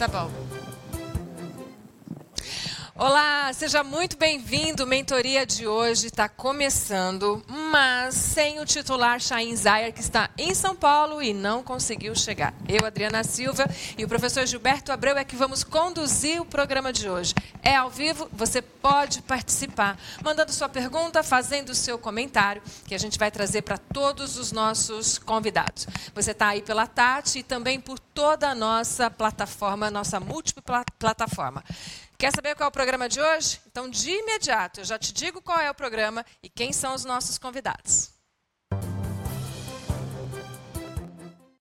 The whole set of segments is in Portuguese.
Tá bom. Olá, seja muito bem-vindo. Mentoria de hoje está começando, mas sem o titular Shain Zayer, que está em São Paulo e não conseguiu chegar. Eu, Adriana Silva, e o professor Gilberto Abreu é que vamos conduzir o programa de hoje. É ao vivo, você pode participar, mandando sua pergunta, fazendo seu comentário, que a gente vai trazer para todos os nossos convidados. Você está aí pela Tati e também por toda a nossa plataforma, nossa múltipla plataforma. Quer saber qual é o programa de hoje? Então, de imediato, eu já te digo qual é o programa e quem são os nossos convidados.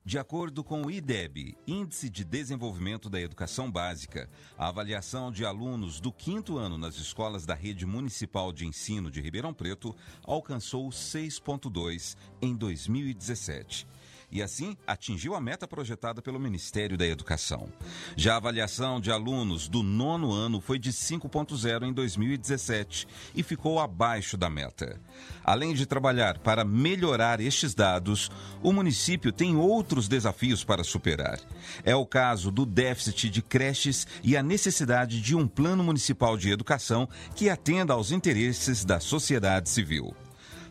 De acordo com o IDEB, Índice de Desenvolvimento da Educação Básica, a avaliação de alunos do quinto ano nas escolas da Rede Municipal de Ensino de Ribeirão Preto alcançou 6,2 em 2017 e assim atingiu a meta projetada pelo Ministério da Educação. Já a avaliação de alunos do nono ano foi de 5,0 em 2017 e ficou abaixo da meta. Além de trabalhar para melhorar estes dados, o município tem outros desafios para superar. É o caso do déficit de creches e a necessidade de um plano municipal de educação que atenda aos interesses da sociedade civil.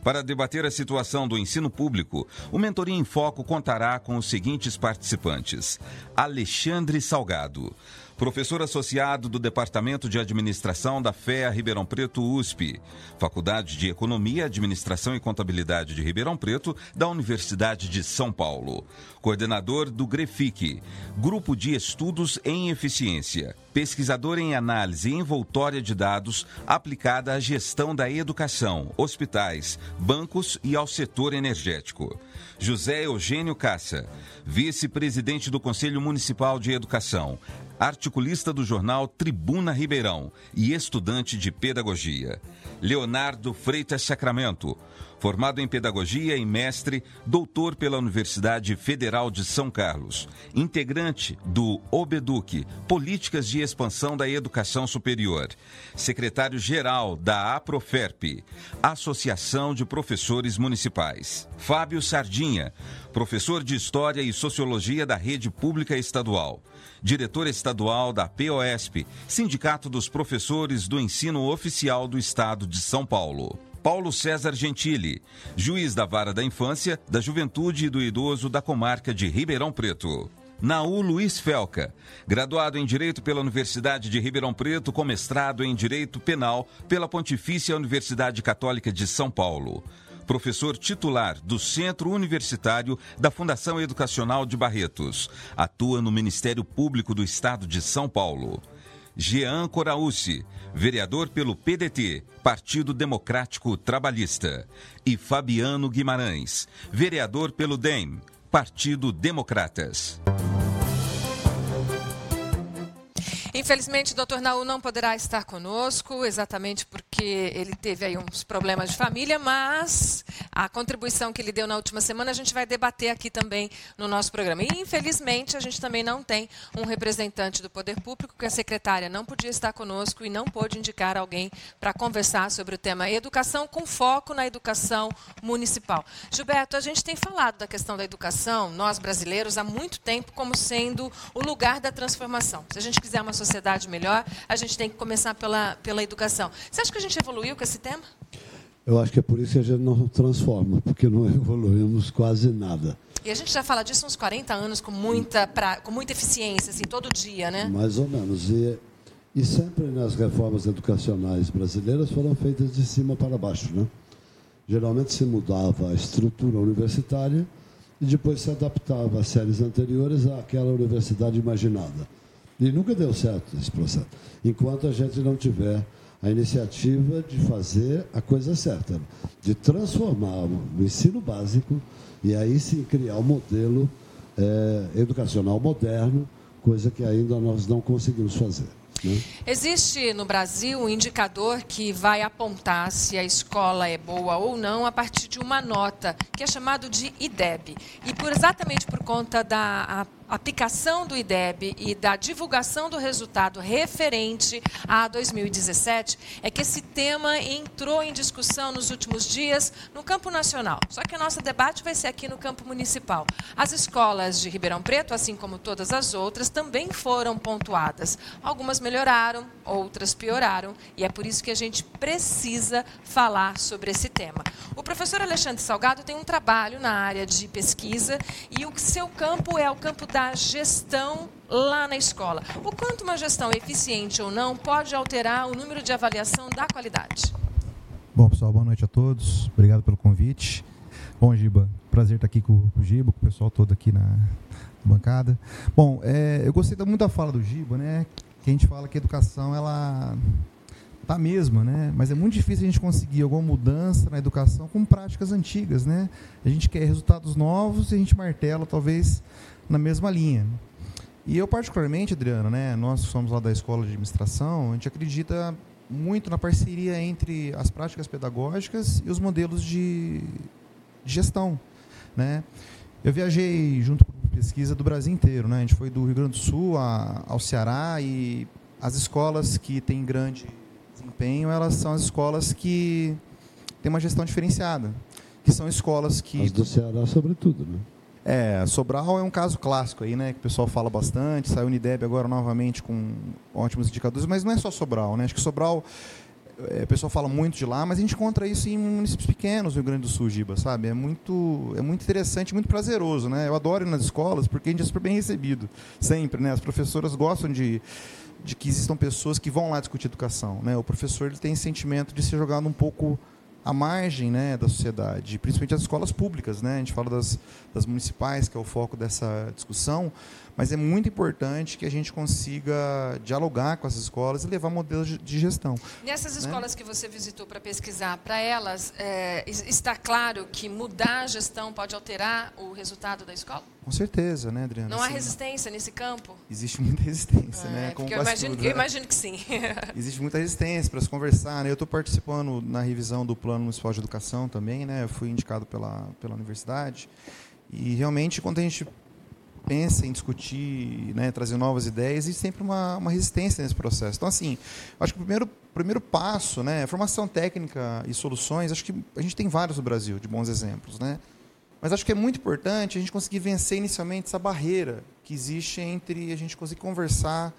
Para debater a situação do ensino público, o Mentoria em Foco contará com os seguintes participantes: Alexandre Salgado, professor associado do Departamento de Administração da FEA Ribeirão Preto USP, Faculdade de Economia, Administração e Contabilidade de Ribeirão Preto, da Universidade de São Paulo. Coordenador do GREFIC, Grupo de Estudos em Eficiência, pesquisador em análise envoltória de dados aplicada à gestão da educação, hospitais, bancos e ao setor energético. José Eugênio Cassa, vice-presidente do Conselho Municipal de Educação, articulista do jornal Tribuna Ribeirão e estudante de pedagogia. Leonardo Freitas Sacramento, formado em pedagogia e mestre, doutor pela Universidade Federal de São Carlos, integrante do OBEDUC, Políticas de Expansão da Educação Superior, secretário-geral da APROFERP, Associação de Professores Municipais. Fábio Sardinha, professor de História e Sociologia da Rede Pública Estadual, diretor estadual da POSP, Sindicato dos Professores do Ensino Oficial do Estado de São Paulo. Paulo César Gentili, juiz da Vara da Infância, da Juventude e do Idoso da Comarca de Ribeirão Preto. Naú Luiz Felca, graduado em Direito pela Universidade de Ribeirão Preto, com mestrado em Direito Penal pela Pontifícia Universidade Católica de São Paulo. Professor titular do Centro Universitário da Fundação Educacional de Barretos. Atua no Ministério Público do Estado de São Paulo. Jean Coraúci, vereador pelo PDT, Partido Democrático Trabalhista, e Fabiano Guimarães, vereador pelo DEM, Partido Democratas. Infelizmente, o doutor Naú não poderá estar conosco, exatamente porque ele teve aí uns problemas de família, mas a contribuição que ele deu na última semana a gente vai debater aqui também no nosso programa. E, infelizmente, a gente também não tem um representante do Poder Público, que a secretária não podia estar conosco e não pôde indicar alguém para conversar sobre o tema educação com foco na educação municipal. Gilberto, a gente tem falado da questão da educação, nós brasileiros, há muito tempo, como sendo o lugar da transformação. Se a gente quiser uma sociedade sociedade melhor, a gente tem que começar pela, pela educação. Você acha que a gente evoluiu com esse tema? Eu acho que é por isso que a gente não transforma, porque não evoluímos quase nada. E a gente já fala disso uns 40 anos com muita, pra, com muita eficiência, assim, todo dia, né? Mais ou menos. E, e sempre nas reformas educacionais brasileiras foram feitas de cima para baixo, né? Geralmente se mudava a estrutura universitária e depois se adaptava às séries anteriores àquela universidade imaginada. E nunca deu certo esse processo. Enquanto a gente não tiver a iniciativa de fazer a coisa certa, de transformar o ensino básico e aí sim criar um modelo é, educacional moderno, coisa que ainda nós não conseguimos fazer. Né? Existe no Brasil um indicador que vai apontar se a escola é boa ou não a partir de uma nota, que é chamado de IDEB. E por exatamente por conta da aplicação do IDEB e da divulgação do resultado referente a 2017 é que esse tema entrou em discussão nos últimos dias no campo nacional. Só que o nosso debate vai ser aqui no campo municipal. As escolas de Ribeirão Preto, assim como todas as outras, também foram pontuadas. Algumas melhoraram, outras pioraram, e é por isso que a gente precisa falar sobre esse tema. O professor Alexandre Salgado tem um trabalho na área de pesquisa e o seu campo é o campo da da gestão lá na escola. O quanto uma gestão eficiente ou não pode alterar o número de avaliação da qualidade? Bom, pessoal, boa noite a todos. Obrigado pelo convite. Bom, Giba, prazer estar aqui com o Giba, com o pessoal todo aqui na bancada. Bom, é, eu gostei muito da fala do Giba, né? Que a gente fala que a educação, ela tá mesma, né? Mas é muito difícil a gente conseguir alguma mudança na educação com práticas antigas, né? A gente quer resultados novos e a gente martela, talvez, na mesma linha. E eu, particularmente, Adriano, né, nós somos lá da Escola de Administração, a gente acredita muito na parceria entre as práticas pedagógicas e os modelos de, de gestão. Né? Eu viajei junto com pesquisa do Brasil inteiro. Né? A gente foi do Rio Grande do Sul a, ao Ceará e as escolas que têm grande desempenho, elas são as escolas que têm uma gestão diferenciada, que são escolas que... As do Ceará, sobretudo, né? É, Sobral é um caso clássico aí, né? Que o pessoal fala bastante. Saiu o Unideb agora novamente com ótimos indicadores, mas não é só Sobral, né? Acho que Sobral, é, o pessoal fala muito de lá, mas a gente encontra isso em municípios pequenos no Rio Grande do Sul, Giba, sabe? É muito, é muito interessante, muito prazeroso, né? Eu adoro ir nas escolas porque a gente é super bem recebido, sempre, né? As professoras gostam de de que existam pessoas que vão lá discutir educação, né? O professor ele tem esse sentimento de ser jogado um pouco à margem né, da sociedade, principalmente as escolas públicas. Né? A gente fala das, das municipais, que é o foco dessa discussão, mas é muito importante que a gente consiga dialogar com as escolas e levar modelos de gestão. Nessas né? escolas que você visitou para pesquisar, para elas, é, está claro que mudar a gestão pode alterar o resultado da escola? Com certeza, né, Adriana? Não há resistência nesse campo? Existe muita resistência, né? É, Como eu, imagino, tudo, eu né? imagino que sim. Existe muita resistência para se conversar. Né? Eu estou participando na revisão do Plano Municipal de Educação também, né? Eu fui indicado pela, pela universidade. E realmente, quando a gente pensa em discutir, né, trazer novas ideias, e sempre uma, uma resistência nesse processo. Então, assim, acho que o primeiro, primeiro passo, né, formação técnica e soluções, acho que a gente tem vários no Brasil, de bons exemplos, né? Mas acho que é muito importante a gente conseguir vencer inicialmente essa barreira que existe entre a gente conseguir conversar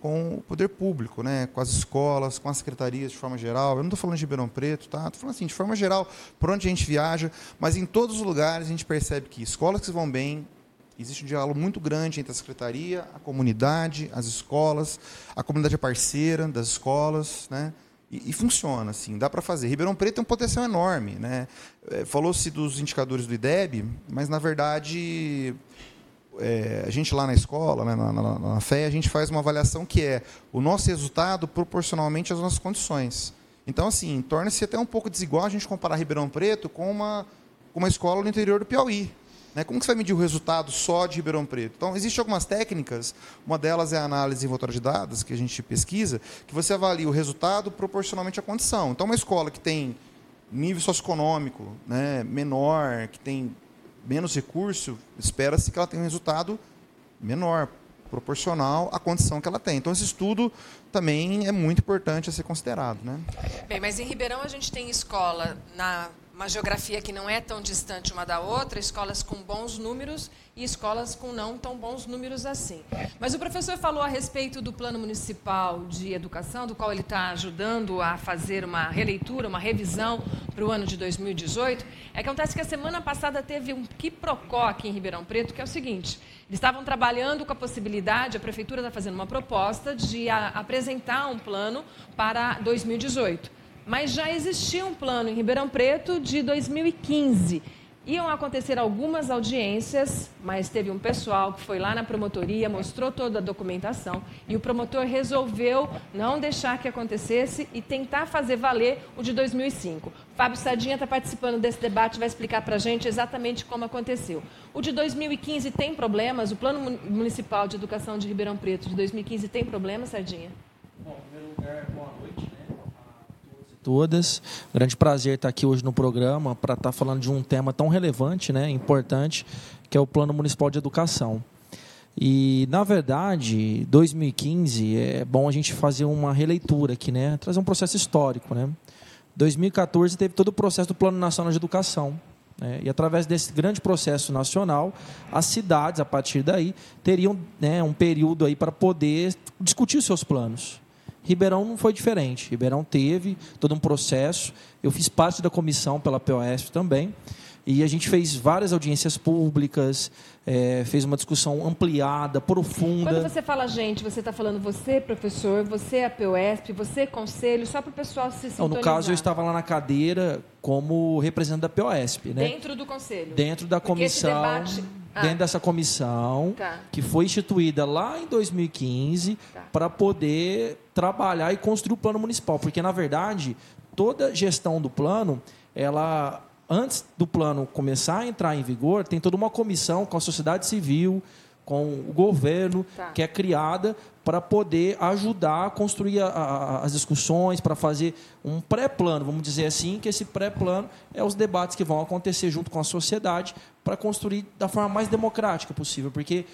com o poder público, né, com as escolas, com as secretarias de forma geral. Eu não estou falando de Ribeirão Preto, tá? Estou falando assim, de forma geral, por onde a gente viaja, mas em todos os lugares a gente percebe que escolas que vão bem, Existe um diálogo muito grande entre a secretaria, a comunidade, as escolas, a comunidade é parceira das escolas, né? E, e funciona, assim, dá para fazer. Ribeirão Preto tem um potencial enorme, né? É, Falou-se dos indicadores do IDEB, mas na verdade é, a gente lá na escola, né, na, na, na a gente faz uma avaliação que é o nosso resultado proporcionalmente às nossas condições. Então, assim, torna-se até um pouco desigual a gente comparar Ribeirão Preto com uma, com uma escola no interior do Piauí. Né? Como que você vai medir o resultado só de Ribeirão Preto? Então, existem algumas técnicas, uma delas é a análise envoltória de dados, que a gente pesquisa, que você avalia o resultado proporcionalmente à condição. Então, uma escola que tem nível socioeconômico né, menor, que tem menos recurso, espera-se que ela tenha um resultado menor, proporcional à condição que ela tem. Então, esse estudo também é muito importante a ser considerado. Né? Bem, mas em Ribeirão a gente tem escola na uma geografia que não é tão distante uma da outra, escolas com bons números e escolas com não tão bons números assim. Mas o professor falou a respeito do Plano Municipal de Educação, do qual ele está ajudando a fazer uma releitura, uma revisão para o ano de 2018. É acontece que a semana passada teve um quiprocó aqui em Ribeirão Preto, que é o seguinte: eles estavam trabalhando com a possibilidade, a prefeitura está fazendo uma proposta de a, apresentar um plano para 2018 mas já existia um plano em Ribeirão Preto de 2015. Iam acontecer algumas audiências, mas teve um pessoal que foi lá na promotoria, mostrou toda a documentação e o promotor resolveu não deixar que acontecesse e tentar fazer valer o de 2005. Fábio Sardinha está participando desse debate, vai explicar para a gente exatamente como aconteceu. O de 2015 tem problemas? O Plano Municipal de Educação de Ribeirão Preto de 2015 tem problemas, Sardinha? Bom, em primeiro lugar, boa noite todas. Grande prazer estar aqui hoje no programa para estar falando de um tema tão relevante, né, importante, que é o Plano Municipal de Educação. E, na verdade, 2015 é bom a gente fazer uma releitura aqui, né? Trazer um processo histórico, né? 2014 teve todo o processo do Plano Nacional de Educação. Né? E através desse grande processo nacional, as cidades, a partir daí, teriam né, um período aí para poder discutir os seus planos. Ribeirão não foi diferente. Ribeirão teve todo um processo. Eu fiz parte da comissão pela POS também. E a gente fez várias audiências públicas, é, fez uma discussão ampliada, profunda. Quando você fala gente, você está falando você, professor, você, a POSP, você, conselho, só para o pessoal se sintonizar. Não, no caso, eu estava lá na cadeira como representante da POSP. Né? Dentro do conselho? Dentro da comissão. Debate... Ah. Dentro dessa comissão, tá. que foi instituída lá em 2015 tá. para poder trabalhar e construir o plano municipal. Porque, na verdade, toda gestão do plano, ela antes do plano começar a entrar em vigor, tem toda uma comissão com a sociedade civil, com o governo, tá. que é criada para poder ajudar a construir a, a, as discussões, para fazer um pré-plano, vamos dizer assim, que esse pré-plano é os debates que vão acontecer junto com a sociedade para construir da forma mais democrática possível, porque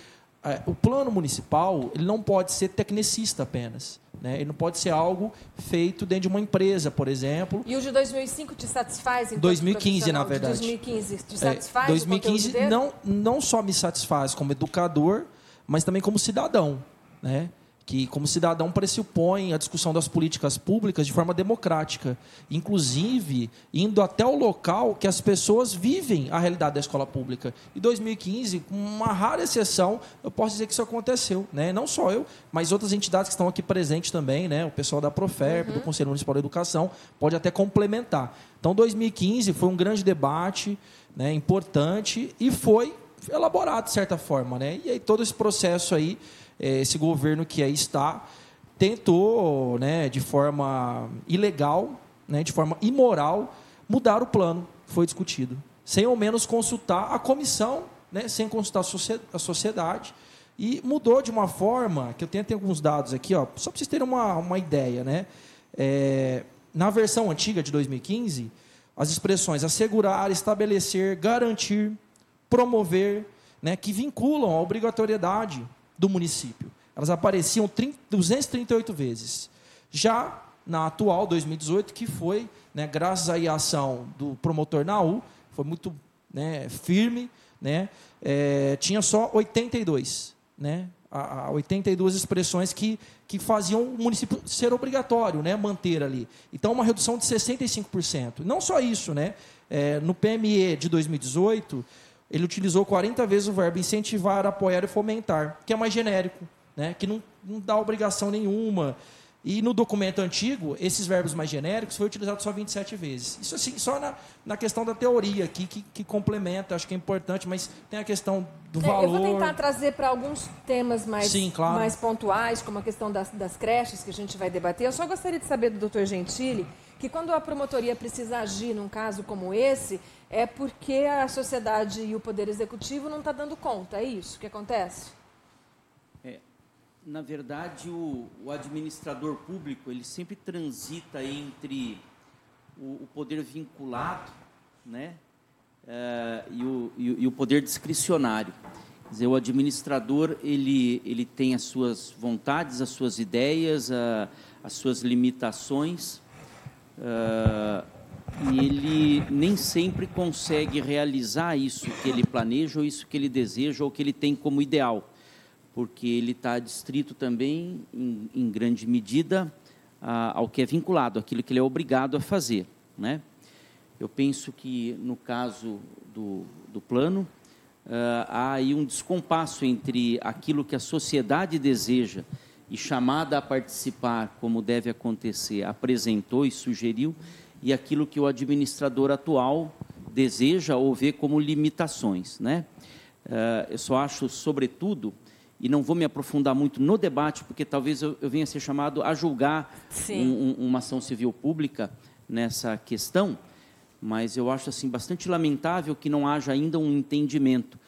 é, o plano municipal ele não pode ser tecnicista apenas. Né? Ele não pode ser algo feito dentro de uma empresa, por exemplo. E o de 2005 te satisfaz? 2015, na verdade. 2015 te satisfaz? É, 2015 não, não só me satisfaz como educador, mas também como cidadão. Né? Que, como cidadão, pressupõe a discussão das políticas públicas de forma democrática, inclusive indo até o local que as pessoas vivem a realidade da escola pública. Em 2015, com uma rara exceção, eu posso dizer que isso aconteceu. Né? Não só eu, mas outras entidades que estão aqui presentes também, né? o pessoal da Proferp, uhum. do Conselho Municipal de Educação, pode até complementar. Então, 2015 foi um grande debate né, importante e foi elaborado de certa forma. Né? E aí todo esse processo aí esse governo que aí está tentou, né, de forma ilegal, né, de forma imoral, mudar o plano. Foi discutido, sem ao menos consultar a comissão, né, sem consultar a sociedade. E mudou de uma forma, que eu tenho alguns dados aqui, ó, só para vocês terem uma, uma ideia. Né? É, na versão antiga de 2015, as expressões assegurar, estabelecer, garantir, promover, né, que vinculam a obrigatoriedade do município. Elas apareciam 30, 238 vezes. Já na atual 2018, que foi, né, graças à ação do promotor Naú, foi muito né, firme, né, é, tinha só 82, né, a, a 82 expressões que, que faziam o município ser obrigatório, né, manter ali. Então, uma redução de 65%. Não só isso, né, é, no PME de 2018, ele utilizou 40 vezes o verbo incentivar, apoiar e fomentar, que é mais genérico, né? que não, não dá obrigação nenhuma. E no documento antigo, esses verbos mais genéricos foi utilizado só 27 vezes. Isso assim, só na, na questão da teoria aqui, que, que complementa, acho que é importante, mas tem a questão do é, valor. Eu vou tentar trazer para alguns temas mais, Sim, claro. mais pontuais, como a questão das, das creches que a gente vai debater. Eu só gostaria de saber do doutor Gentili que quando a promotoria precisa agir num caso como esse, é porque a sociedade e o poder executivo não está dando conta. É isso que acontece? É, na verdade, o, o, administrador público ele sempre transita entre o, o poder vinculado, né, é, e, o, e, e, o, poder discricionário. Quer dizer, o administrador ele ele tem as suas vontades, as suas ideias, a, as suas limitações. Uh, e ele nem sempre consegue realizar isso que ele planeja, ou isso que ele deseja, ou que ele tem como ideal, porque ele está distrito também, em, em grande medida, ao que é vinculado, aquilo que ele é obrigado a fazer. Né? Eu penso que, no caso do, do plano, uh, há aí um descompasso entre aquilo que a sociedade deseja e chamada a participar, como deve acontecer, apresentou e sugeriu, e aquilo que o administrador atual deseja ou vê como limitações. Né? Uh, eu só acho, sobretudo, e não vou me aprofundar muito no debate, porque talvez eu, eu venha a ser chamado a julgar um, um, uma ação civil pública nessa questão, mas eu acho assim bastante lamentável que não haja ainda um entendimento,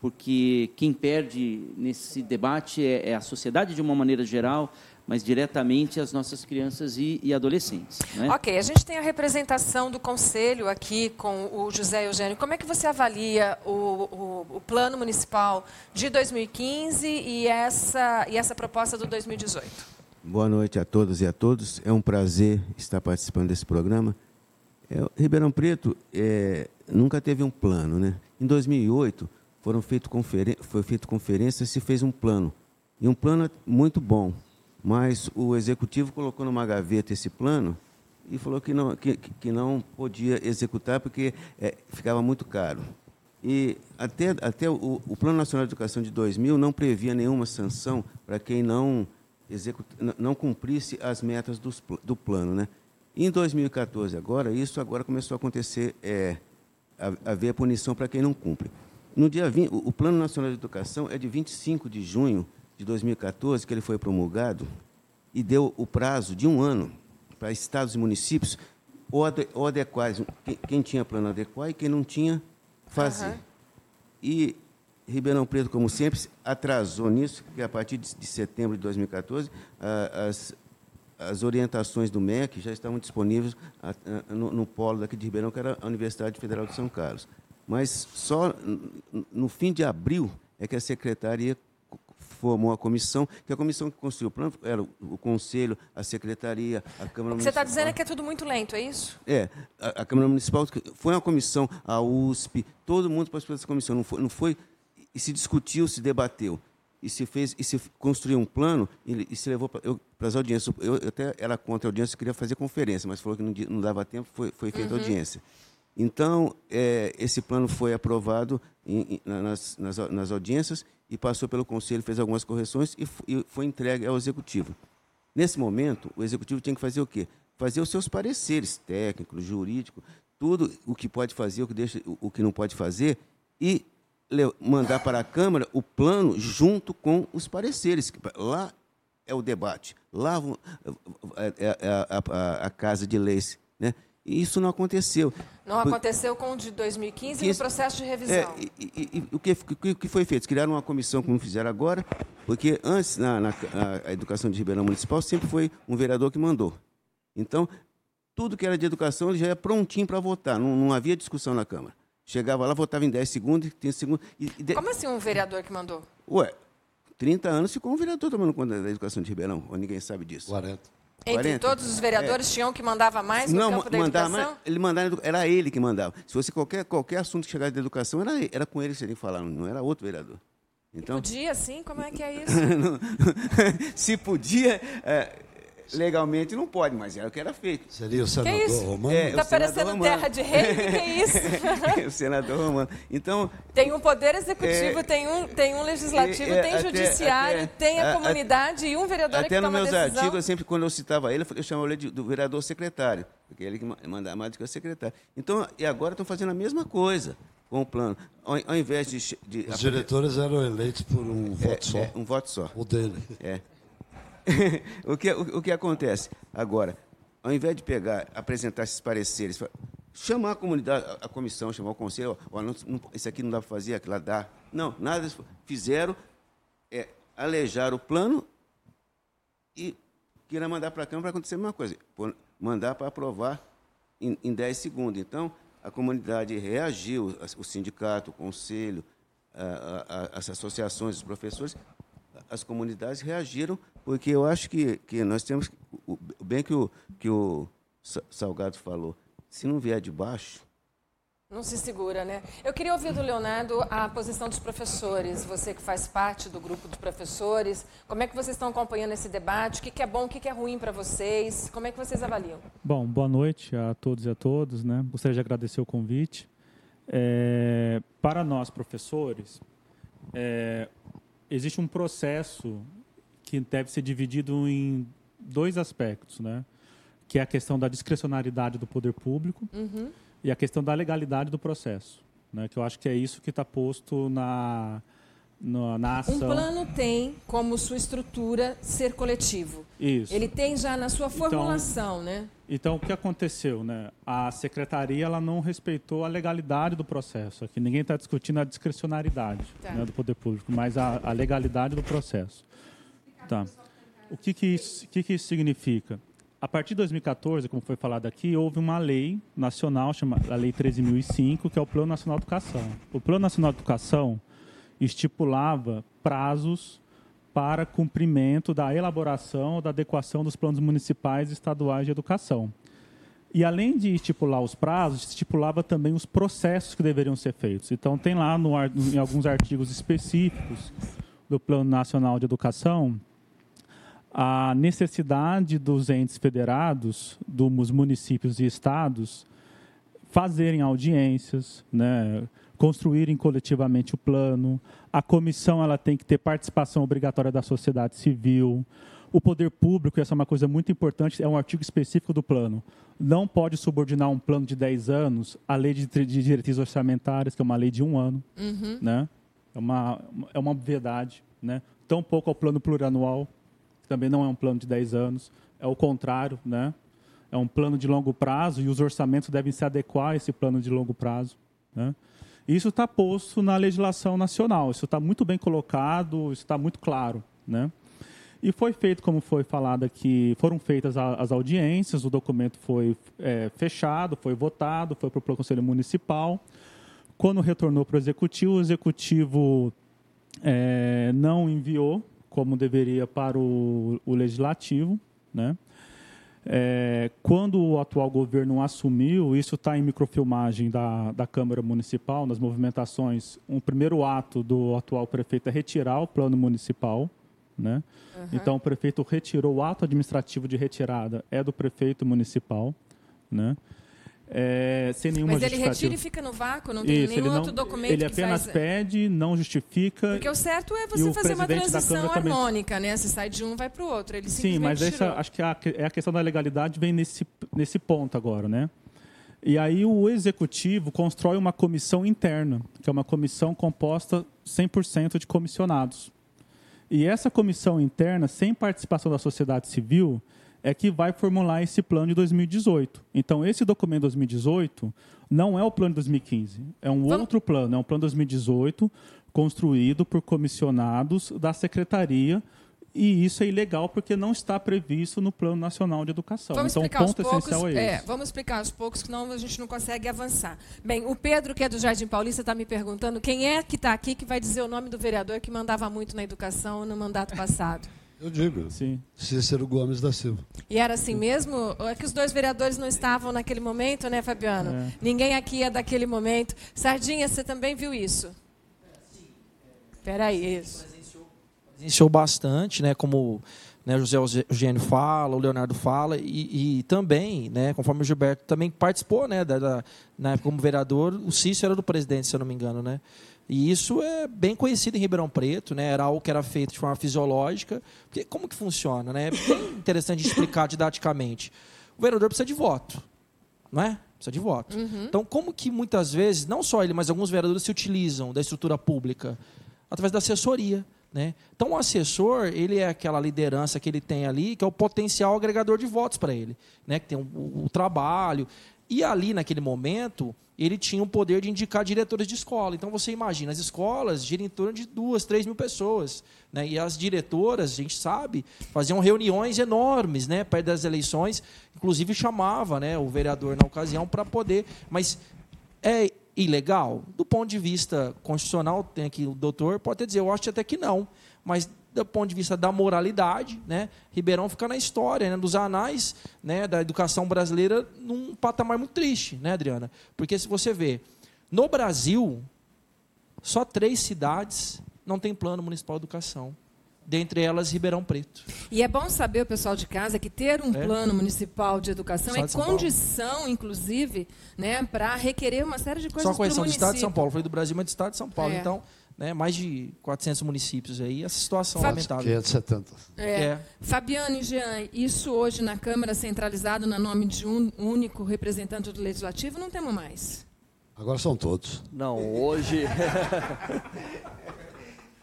porque quem perde nesse debate é, é a sociedade de uma maneira geral, mas diretamente às nossas crianças e, e adolescentes. Né? Ok, a gente tem a representação do Conselho aqui com o José Eugênio. Como é que você avalia o, o, o plano municipal de 2015 e essa, e essa proposta do 2018? Boa noite a todas e a todos. É um prazer estar participando desse programa. É, Ribeirão Preto é, nunca teve um plano. Né? Em 2008, foram feito foi feito conferência se fez um plano. E um plano muito bom, mas o executivo colocou numa gaveta esse plano e falou que não, que, que não podia executar porque é, ficava muito caro. E até, até o, o, Plano Nacional de Educação de 2000 não previa nenhuma sanção para quem não, executa, não cumprisse as metas dos, do plano. Né? Em 2014, agora, isso agora começou a acontecer, é, haver punição para quem não cumpre. No dia 20, o Plano Nacional de Educação é de 25 de junho de 2014, que ele foi promulgado, e deu o prazo de um ano para estados e municípios ou, adequar, quem, tinha plano adequar e quem não tinha, fazer. Uhum. E Ribeirão Preto, como sempre, atrasou nisso, porque a partir de, de setembro de 2014, as, as orientações do MEC já estavam disponíveis no, no, polo daqui de Ribeirão, que era a Universidade Federal de São Carlos. Mas só no fim de abril é que a secretaria formou a comissão, que a comissão que construiu o plano era o Conselho, a Secretaria, a Câmara Municipal. Você está dizendo que é tudo muito lento, é isso? É, a, a, Câmara Municipal foi uma comissão, a USP, todo mundo participou dessa comissão, não foi, não foi e se discutiu, se debateu e se fez e se construiu um plano e, e se levou para as audiências. Eu, eu, até era contra a audiência, queria fazer conferência, mas falou que não, não dava tempo, foi, foi feita uhum. audiência. Então, é, esse plano foi aprovado em, nas, nas, nas, audiências e passou pelo Conselho, fez algumas correções e, e foi entregue ao Executivo. Nesse momento, o Executivo tinha que fazer o quê? Fazer os seus pareceres técnicos, jurídicos, tudo o que pode fazer, o que, deixa, o que não pode fazer, e mandar para a Câmara o plano junto com os pareceres. Lá é o debate, lá é, é, é a, a, a Casa de Leis. Né? E isso não aconteceu. Não aconteceu com o de 2015 e no processo de revisão. É, e, e, e, o, que, o que foi feito? Criaram uma comissão, como fizeram agora, porque antes, na, na a educação de Ribeirão Municipal, sempre foi um vereador que mandou. Então, tudo que era de educação ele já ia prontinho para votar, não, não, havia discussão na Câmara. Chegava lá, votava em 10 segundos, tem segundo. De... Como assim um vereador que mandou? Ué, 30 anos ficou um vereador tomando conta da educação de Ribeirão, ou ninguém sabe disso. 40. Entre 40? todos os vereadores é. tinham que mandava mais no Não, campo da mandava, educação? Mais, ele mandava, era ele que mandava. Se fosse qualquer, qualquer assunto que chegasse da educação, era, era com ele que você tinha que falar, não era outro vereador. Então, podia, sim? Como é que é isso? se podia, é, legalmente não pode, mas era o que era feito. Seria o senador que Romano? Está é, tá parecendo romano. terra de rei, o que, que, é isso? o senador Romano. Então, tem um poder executivo, é, tem, um, tem um legislativo, é, tem até, judiciário, até, tem a, a comunidade a, e um vereador até que nos meus decisão. artigos, sempre quando eu citava ele, eu chamava ele do vereador secretário, porque ele que mandava mais do que o secretário. Então, e agora estão fazendo a mesma coisa com o plano. Ao, ao invés de, de Os diretores eram eleitos por um voto é, só. um voto só. O dele. É. o, que, o, o, que acontece? Agora, ao invés de pegar, apresentar esses pareceres, chamar a comunidade, a, a comissão, chamar o conselho, ó, não, não, isso aqui não dá para fazer, aquilo lá dá. Não, nada. Fizeram, é, alejar o plano e queira mandar para a Câmara para acontecer a mesma coisa. Mandar para aprovar em, em 10 segundos. Então, a comunidade reagiu, o sindicato, o conselho, a, a, as associações, os professores, as comunidades reagiram porque eu acho que, que nós temos, o, bem que o, que o Salgado falou, se não vier de baixo, não se segura, né? Eu queria ouvir do Leonardo a posição dos professores. Você que faz parte do grupo de professores, como é que vocês estão acompanhando esse debate? O que é bom, o que é ruim para vocês? Como é que vocês avaliam? Bom, boa noite a todos e a todas, né? Gostaria de agradecer o convite. É, para nós professores, é, existe um processo que deve ser dividido em dois aspectos, né? Que é a questão da discricionariedade do poder público uhum. e a questão da legalidade do processo, né? Que eu acho que é isso que está posto na na, na ação. Um plano tem como sua estrutura ser coletivo. Isso. Ele tem já na sua então, formulação, então, né? Então, o que aconteceu? Né? A secretaria ela não respeitou a legalidade do processo. Aqui ninguém está discutindo a discricionariedade tá. né, do poder público, mas a, a legalidade do processo. Tá. O que, que, isso, que, que isso significa? A partir de 2014, como foi falado aqui, houve uma lei nacional, chamada Lei 13.005, que é o Plano Nacional de Educação. O Plano Nacional de Educação estipulava prazos para cumprimento da elaboração ou da adequação dos planos municipais e estaduais de educação. E além de estipular os prazos, estipulava também os processos que deveriam ser feitos. Então tem lá no, em alguns artigos específicos do Plano Nacional de Educação a necessidade dos entes federados, dos municípios e estados, fazerem audiências, né, construírem coletivamente o plano. A comissão ela tem que ter participação obrigatória da sociedade civil. O poder público, essa é uma coisa muito importante, é um artigo específico do plano. Não pode subordinar um plano de 10 anos à lei de, de diretrizes orçamentárias, que é uma lei de um ano. Uhum. Né? É, uma, é uma obviedade. Né? Tampouco ao plano plurianual, também não é um plano de 10 anos. É o contrário, né? é um plano de longo prazo e os orçamentos devem se adequar a esse plano de longo prazo. Né? Isso está posto na legislação nacional, isso está muito bem colocado, isso está muito claro. Né? E foi feito, como foi falado aqui, foram feitas as audiências, o documento foi é, fechado, foi votado, foi para o Conselho Municipal. Quando retornou para o Executivo, o Executivo é, não enviou, como deveria, para o, o Legislativo. Né? É, quando o atual governo assumiu, isso está em microfilmagem da, da Câmara Municipal, nas movimentações. Um primeiro ato do atual prefeito é retirar o plano municipal. Né? Uhum. Então, o prefeito retirou o ato administrativo de retirada, é do prefeito municipal. Né? É, sem nenhuma Mas ele retira e fica no vácuo, não tem Isso, nenhum não, outro documento Ele apenas faz... pede, não justifica. Porque o certo é você fazer uma transição harmônica, também... né? Você sai de um, vai para o outro. Ele Sim, mas essa, acho que a, é a questão da legalidade vem nesse, nesse ponto agora, né? E aí o executivo constrói uma comissão interna, que é uma comissão composta 100% de comissionados. E essa comissão interna, sem participação da sociedade civil, é que vai formular esse plano de 2018. Então, esse documento de 2018 não é o plano de 2015, é um Vamos... outro plano, é um plano de 2018 construído por comissionados da secretaria e isso é ilegal porque não está previsto no Plano Nacional de Educação. Vamos então, o ponto poucos, essencial é esse. É, vamos explicar aos poucos, senão a gente não consegue avançar. Bem, o Pedro, que é do Jardim Paulista, está me perguntando quem é que está aqui que vai dizer o nome do vereador que mandava muito na educação no mandato passado. Eu digo. Sim. Cícero Gomes da Silva. E era assim mesmo? Ou é que os dois vereadores não estavam naquele momento, né, Fabiano? É. Ninguém aqui é daquele momento. Sardinha, você também viu isso? Espera aí, isso. Presenciou bastante, né, como né, José Eugênio fala, o Leonardo fala, e, e, também, né, conforme o Gilberto também participou, né, da, da, na época como vereador, o Cícero era do presidente, se eu não me engano, né? E isso é bem conhecido em Ribeirão Preto, né? Era algo que era feito de forma fisiológica. Porque como que funciona, né? É bem interessante explicar didaticamente. O vereador precisa de voto, não é? Precisa de voto. Uhum. Então, como que muitas vezes, não só ele, mas alguns vereadores se utilizam da estrutura pública através da assessoria. Né? Então, o assessor, ele é aquela liderança que ele tem ali, que é o potencial agregador de votos para ele, né? que tem o, o, o trabalho. E ali, naquele momento, ele tinha o poder de indicar diretores de escola. Então você imagina, as escolas giram em torno de duas, três mil pessoas. Né? E as diretoras, a gente sabe, faziam reuniões enormes né? perto das eleições, inclusive chamava né, o vereador na ocasião para poder. Mas é ilegal? Do ponto de vista constitucional, tem aqui o doutor, pode dizer, eu acho até que não. Mas do ponto de vista da moralidade, né, Ribeirão fica na história, né, dos anais né, da educação brasileira num patamar muito triste, né, Adriana? Porque se você vê, no Brasil, só três cidades não têm plano municipal de educação. Dentre elas, Ribeirão Preto. E é bom saber, o pessoal de casa, que ter um é. plano municipal de educação é condição, inclusive, né, para requerer uma série de coisas Só correção do Estado de São Paulo. Foi do Brasil, mas do Estado de São Paulo. É. Então, né, mais de 400 municípios aí, essa situação Fab... lamentável. 570. É. é. Fabiano e Jean, isso hoje na Câmara centralizado no nome de um único representante do Legislativo, não temos mais. Agora são todos. Não, hoje...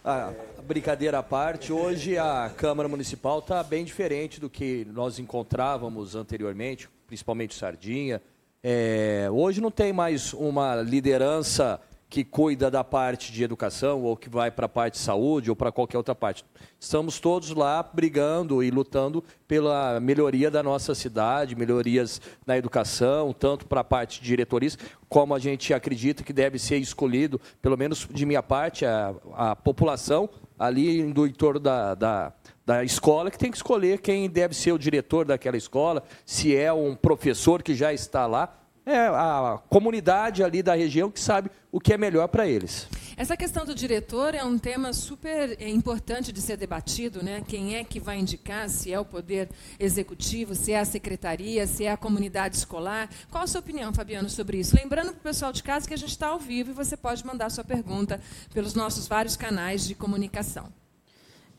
ah, brincadeira à parte, hoje a Câmara Municipal está bem diferente do que nós encontrávamos anteriormente, principalmente Sardinha. É, hoje não tem mais uma liderança que cuida da parte de educação ou que vai para a parte de saúde ou para qualquer outra parte. Estamos todos lá brigando e lutando pela melhoria da nossa cidade, melhorias na educação, tanto para a parte de diretorias, como a gente acredita que deve ser escolhido, pelo menos de minha parte, a, a população ali do entorno da, da, da escola que tem que escolher quem deve ser o diretor daquela escola, se é um professor que já está lá, é a comunidade ali da região que sabe o que é melhor para eles. Essa questão do diretor é um tema super é, importante de ser debatido, né? Quem é que vai indicar, se é o poder executivo, se é a secretaria, se é a comunidade escolar. Qual a sua opinião, Fabiano, sobre isso? Lembrando para o pessoal de casa que a gente está ao vivo e você pode mandar sua pergunta pelos nossos vários canais de comunicação.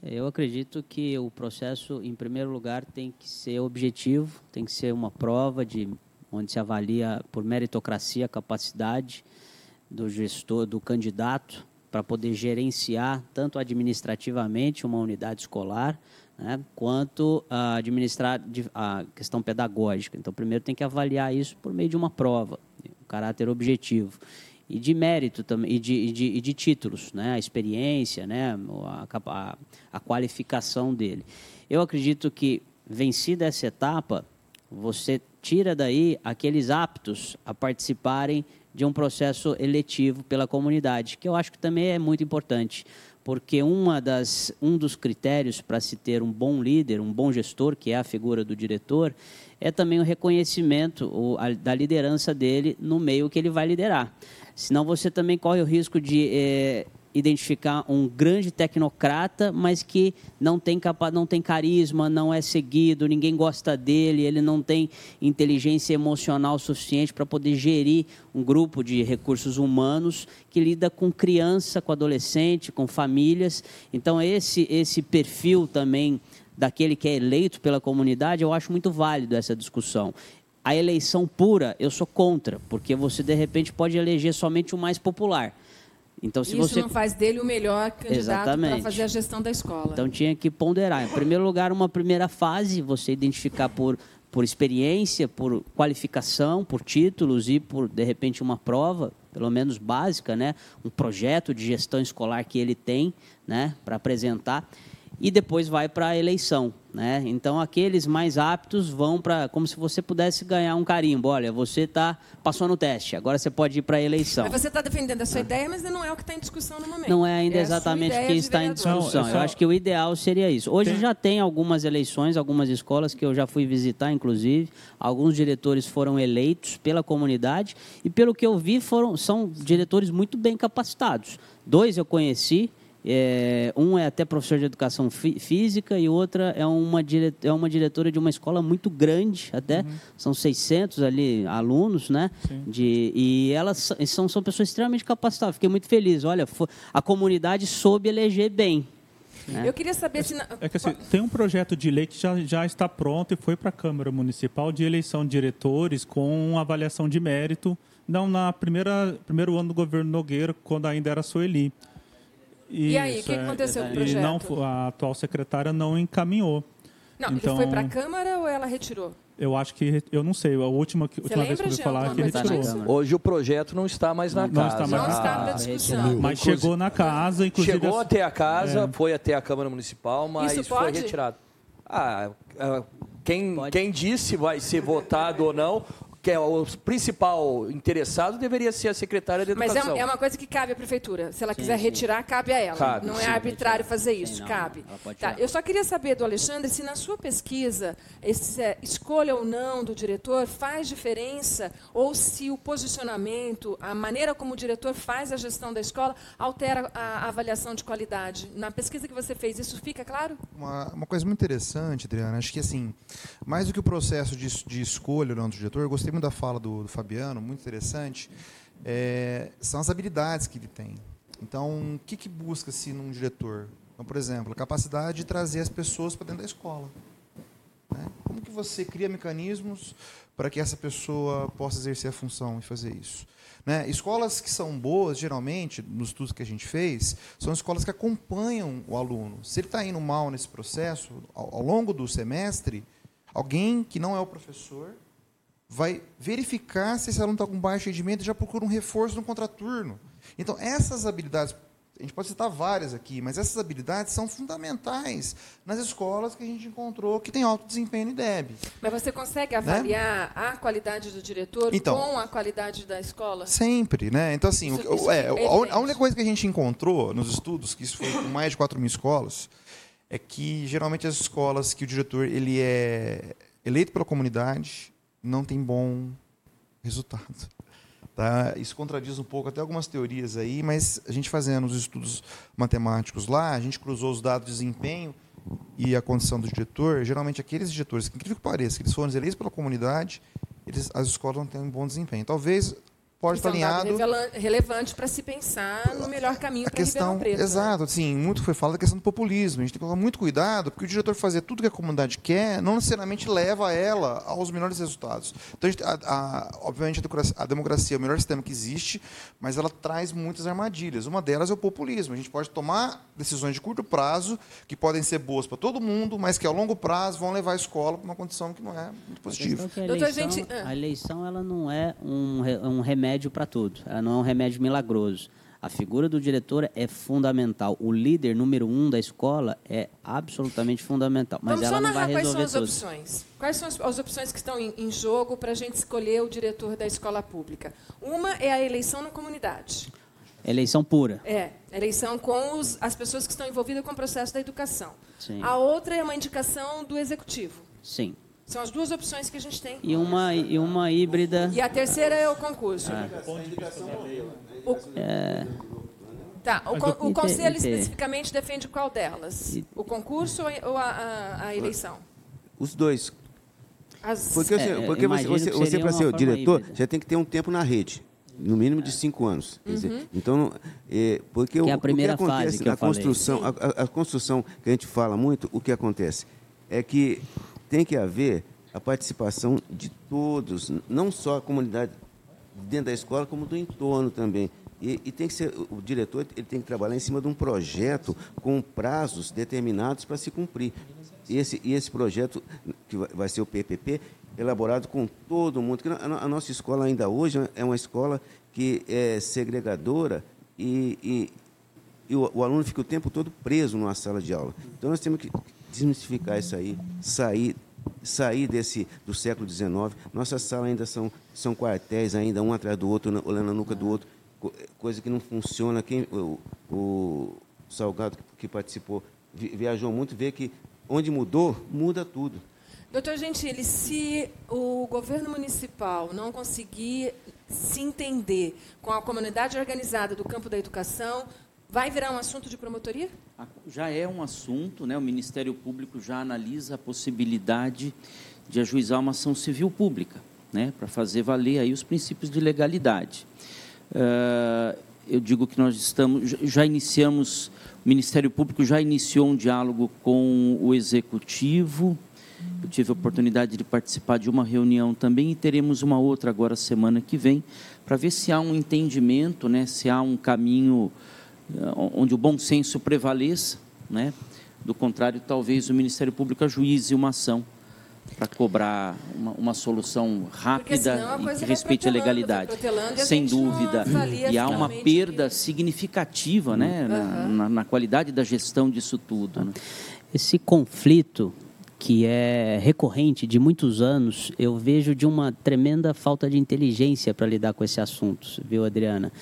Eu acredito que o processo, em primeiro lugar, tem que ser objetivo, tem que ser uma prova de onde se avalia por meritocracia a capacidade do gestor, do candidato, para poder gerenciar tanto administrativamente uma unidade escolar, né, quanto a administrar a questão pedagógica. Então, primeiro tem que avaliar isso por meio de uma prova, um caráter objetivo e de mérito também e de, e de, e de títulos, né, a experiência, né, a, a, a qualificação dele. Eu acredito que vencida essa etapa, você tira daí aqueles aptos a participarem de um processo eletivo pela comunidade, que eu acho que também é muito importante, porque uma das, um dos critérios para se ter um bom líder, um bom gestor, que é a figura do diretor, é também o reconhecimento o, a, da liderança dele no meio que ele vai liderar. Senão você também corre o risco de eh, identificar um grande tecnocrata, mas que não tem, capa não tem carisma, não é seguido, ninguém gosta dele, ele não tem inteligência emocional suficiente para poder gerir um grupo de recursos humanos que lida com criança, com adolescente, com famílias. Então, esse, esse perfil também daquele que é eleito pela comunidade, eu acho muito válido essa discussão. A eleição pura, eu sou contra, porque você de repente pode eleger somente o mais popular. Então, se Isso você... não faz dele o melhor candidato para fazer a gestão da escola. Então tinha que ponderar. Em primeiro lugar, uma primeira fase, você identificar por, por experiência, por qualificação, por títulos e por, de repente, uma prova, pelo menos básica, né? um projeto de gestão escolar que ele tem né? para apresentar. E depois vai para a eleição. Né? Então, aqueles mais aptos vão para. como se você pudesse ganhar um carimbo. Olha, você tá, passou no teste, agora você pode ir para a eleição. Mas você está defendendo a sua ideia, mas não é o que está em discussão no momento. Não é ainda é exatamente o que está em discussão. Não, é só... Eu acho que o ideal seria isso. Hoje tem... já tem algumas eleições, algumas escolas que eu já fui visitar, inclusive. Alguns diretores foram eleitos pela comunidade e, pelo que eu vi, foram, são diretores muito bem capacitados. Dois eu conheci. É, um é até professor de educação física e outra é uma, é uma diretora de uma escola muito grande, até uhum. são 600 ali alunos, né? De, e elas são, são pessoas extremamente capacitadas. Fiquei muito feliz. Olha, a comunidade soube eleger bem. Né? Eu queria saber se. Na... É que assim, tem um projeto de lei que já, já está pronto e foi para a Câmara Municipal de eleição de diretores com avaliação de mérito, não na primeira primeiro ano do governo Nogueira, quando ainda era Sueli. Isso, e aí, o que é, aconteceu com o projeto? Não, a atual secretária não encaminhou. Não, então, ele foi para a Câmara ou ela retirou? Eu acho que, eu não sei, a última, a última vez que eu ouvi falar é que retirou. Hoje o projeto não está mais na não casa. Está mais não na está casa. na discussão. Mas chegou na casa, inclusive... Chegou até a casa, é. foi até a Câmara Municipal, mas Isso foi retirado. Ah, ah quem, quem disse vai ser votado ou não, que é o principal interessado, deveria ser a secretária de Educação. Mas é, é uma coisa que cabe à prefeitura. Se ela sim, quiser sim. retirar, cabe a ela. Cabe, não é arbitrário fazer isso, não, cabe. Tá, eu só queria saber do Alexandre se na sua pesquisa, esse, é, escolha ou não do diretor faz diferença ou se o posicionamento, a maneira como o diretor faz a gestão da escola altera a, a avaliação de qualidade. Na pesquisa que você fez, isso fica claro? Uma, uma coisa muito interessante, Adriana, acho que assim, mais do que o processo de, de escolha ou não do diretor, eu gostei da fala do, do Fabiano, muito interessante, é, são as habilidades que ele tem. Então, o que, que busca-se num diretor? Então, por exemplo, a capacidade de trazer as pessoas para dentro da escola. Né? Como que você cria mecanismos para que essa pessoa possa exercer a função e fazer isso? Né? Escolas que são boas, geralmente, nos estudos que a gente fez, são escolas que acompanham o aluno. Se ele está indo mal nesse processo, ao, ao longo do semestre, alguém que não é o professor vai verificar se esse aluno está com baixo rendimento e já procura um reforço no contraturno. Então, essas habilidades, a gente pode citar várias aqui, mas essas habilidades são fundamentais nas escolas que a gente encontrou que tem alto desempenho em DEB. Mas você consegue avaliar né? a qualidade do diretor então, com a qualidade da escola? Sempre, né? Então, assim, isso, isso é, é a única coisa que a gente encontrou nos estudos, que isso foi com mais de 4 mil escolas, é que geralmente as escolas que o diretor ele é eleito pela comunidade não tem bom resultado. Tá? Isso contradiz um pouco até algumas teorias aí, mas a gente fazendo os estudos matemáticos lá, a gente cruzou os dados de desempenho e a condição do diretor. Geralmente, aqueles diretores, que incrível que pareça, que eles foram eleitos pela comunidade, eles, as escolas não têm um bom desempenho. Talvez pode estar alinhado. É relevante para se pensar no melhor caminho para questão Preto? Exato, né? assim, muito foi falado da questão do populismo. A gente tem que tomar muito cuidado, porque o diretor fazer tudo que a comunidade quer não necessariamente leva ela aos melhores resultados. Então, a gente, a, a, obviamente, a democracia é o melhor sistema que existe, mas ela traz muitas armadilhas. Uma delas é o populismo. A gente pode tomar decisões de curto prazo, que podem ser boas para todo mundo, mas que, ao longo prazo, vão levar a escola para uma condição que não é muito positiva. A eleição, gente... a eleição ela não é um, um remédio remédio para tudo. Ela não é um remédio milagroso. A figura do diretor é fundamental. O líder número um da escola é absolutamente fundamental. Mas Vamos ela não vai resolver quais são as tudo. opções. Quais são as, opções que estão em, em jogo para a gente escolher o diretor da escola pública? Uma é a eleição na comunidade. Eleição pura. É, eleição com os, as pessoas que estão envolvidas com o processo da educação. Sim. A outra é uma indicação do executivo. Sim. São as duas opções que a gente tem. E uma, e uma híbrida. E a terceira é o concurso. Ah. O, é... Tá, o, o conselho especificamente defende qual delas? O concurso ou a, a, a eleição? Os dois. As... Porque, é, porque você, você, você para ser o diretor, híbrida. já tem que ter um tempo na rede no mínimo de cinco anos. Uhum. Dizer, então, é, porque que é a primeira o que acontece fase que na construção, a, a, construção que a gente fala muito, o que acontece é que tem que haver a participação de todos, não só a comunidade dentro da escola, como do entorno também. E, e, tem que ser o diretor ele tem que trabalhar em cima de um projeto com prazos determinados para se cumprir. E esse, e esse projeto, que vai ser o PPP, elaborado com todo mundo. A, a nossa escola ainda hoje é uma escola que é segregadora e, e, e o, o aluno fica o tempo todo preso numa sala de aula. Então nós temos que desmistificar isso aí, sair sair desse do século XIX. Nossas salas ainda são, são quartéis, ainda um atrás do outro, olhando a nuca do outro, coisa que não funciona. Quem, o, o Salgado, que participou, viajou muito, vê que onde mudou, muda tudo. Doutor Gentili, se o governo municipal não conseguir se entender com a comunidade organizada do campo da educação, Vai virar um assunto de promotoria? Já é um assunto, né? o Ministério Público já analisa a possibilidade de ajuizar uma ação civil pública, né? para fazer valer aí os princípios de legalidade. Uh, eu digo que nós estamos, já iniciamos, o Ministério Público já iniciou um diálogo com o Executivo, eu tive a oportunidade de participar de uma reunião também e teremos uma outra agora semana que vem, para ver se há um entendimento, né, se há um caminho eh, onde o bom senso prevaleça, né? Do contrário, talvez o Ministério Público ajuize uma ação para cobrar uma, uma, solução rápida e que respeite a legalidade. Sem dúvida. E há uma perda significativa né, uhum. na, na, na, qualidade da gestão disso tudo. Né? Esse conflito que é recorrente de muitos anos, eu vejo de uma tremenda falta de inteligência para lidar com esse assunto, viu, Adriana?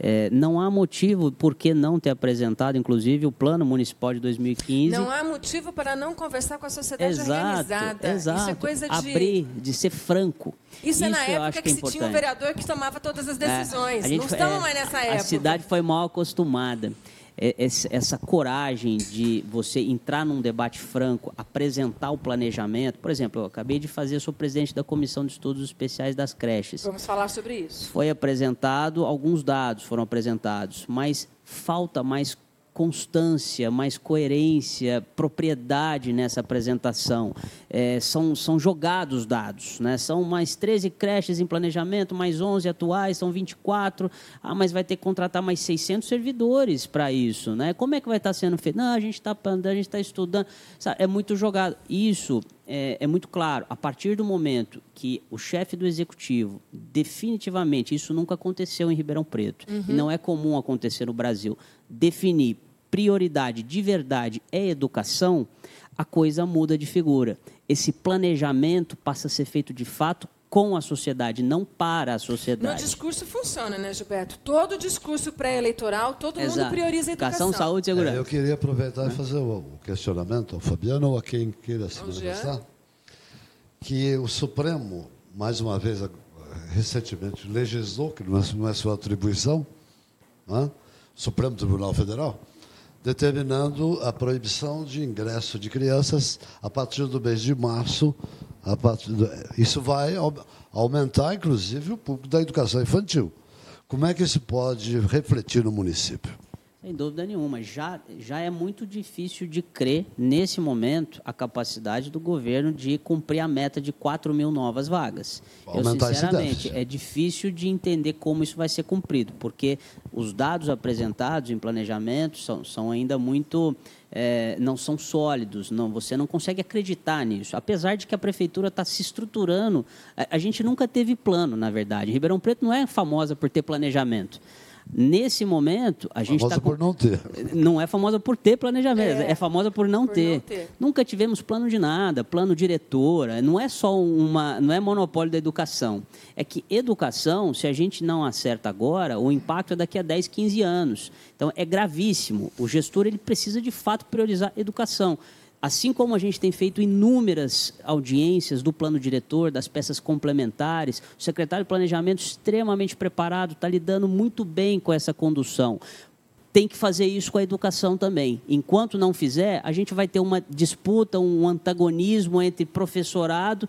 É, não há motivo por que não ter apresentado, inclusive, o Plano Municipal de 2015. Não há motivo para não conversar com a sociedade exato, organizada. Exato. Isso é coisa de... Abrir, de ser franco. Isso, Isso é na época que, que é se tinha um vereador que tomava todas as decisões. É, gente, não estamos é, mais nessa época. A cidade foi mal acostumada. É, essa coragem de você entrar num debate franco, apresentar o planejamento. Por exemplo, eu acabei de fazer, sou presidente da Comissão de Estudos Especiais das Creches. Vamos falar sobre isso. Foi apresentado, alguns dados foram apresentados, mas falta mais constância, mais coerência, propriedade nessa apresentação. É, são, são jogados dados, né? são mais 13 creches em planejamento, mais 11 atuais, são 24. Ah, mas vai ter que contratar mais 600 servidores para isso. Né? Como é que vai estar sendo feito? Não, a gente está a gente está estudando. Sabe, é muito jogado. Isso é, é, muito claro. A partir do momento que o chefe do executivo, definitivamente, isso nunca aconteceu em Ribeirão Preto, uhum. e não é comum acontecer no Brasil, definir prioridade de verdade é educação, a coisa muda de figura. Esse planejamento passa a ser feito de fato com a sociedade, não para a sociedade. No discurso funciona, né, Gilberto? Todo discurso pré-eleitoral, todo Exato. mundo prioriza a educação. educação saúde e segurança. É, eu queria aproveitar e fazer o, questionamento ao Fabiano ou a quem queira se manifestar, que o Supremo, mais uma vez, recentemente legislou, que não é, não é sua atribuição, né? Supremo Tribunal Federal, determinando a proibição de ingresso de crianças a partir do mês de março. Do, isso vai aumentar, inclusive, o público da educação infantil. Como é que isso pode refletir no município? Sem dúvida nenhuma. Já, já é muito difícil de crer, nesse momento, a capacidade do governo de cumprir a meta de 4 mil novas vagas. Eu, sinceramente, é difícil de entender como isso vai ser cumprido, porque os dados apresentados em planejamento são, são ainda muito. É, não são sólidos, não, você não consegue acreditar nisso. Apesar de que a prefeitura está se estruturando, a, a gente nunca teve plano, na verdade. Ribeirão Preto não é famosa por ter planejamento. Nesse momento, a gente está. Famosa tá por não ter. Não é famosa por ter planejamento, é, é famosa por, não, por ter. não, ter. Nunca tivemos plano de nada, plano diretor. Não é só uma. Não é monopólio da educação. É que educação, se a gente não acerta agora, o impacto é daqui a 10, 15 anos. Então, é gravíssimo. O gestor ele precisa, de fato, priorizar educação. Assim como a gente tem feito inúmeras audiências do plano diretor, das peças complementares, o secretário de Planejamento extremamente preparado, está lidando muito bem com essa condução. Tem que fazer isso com a educação também. Enquanto não fizer, a gente vai ter uma disputa, um antagonismo entre professorado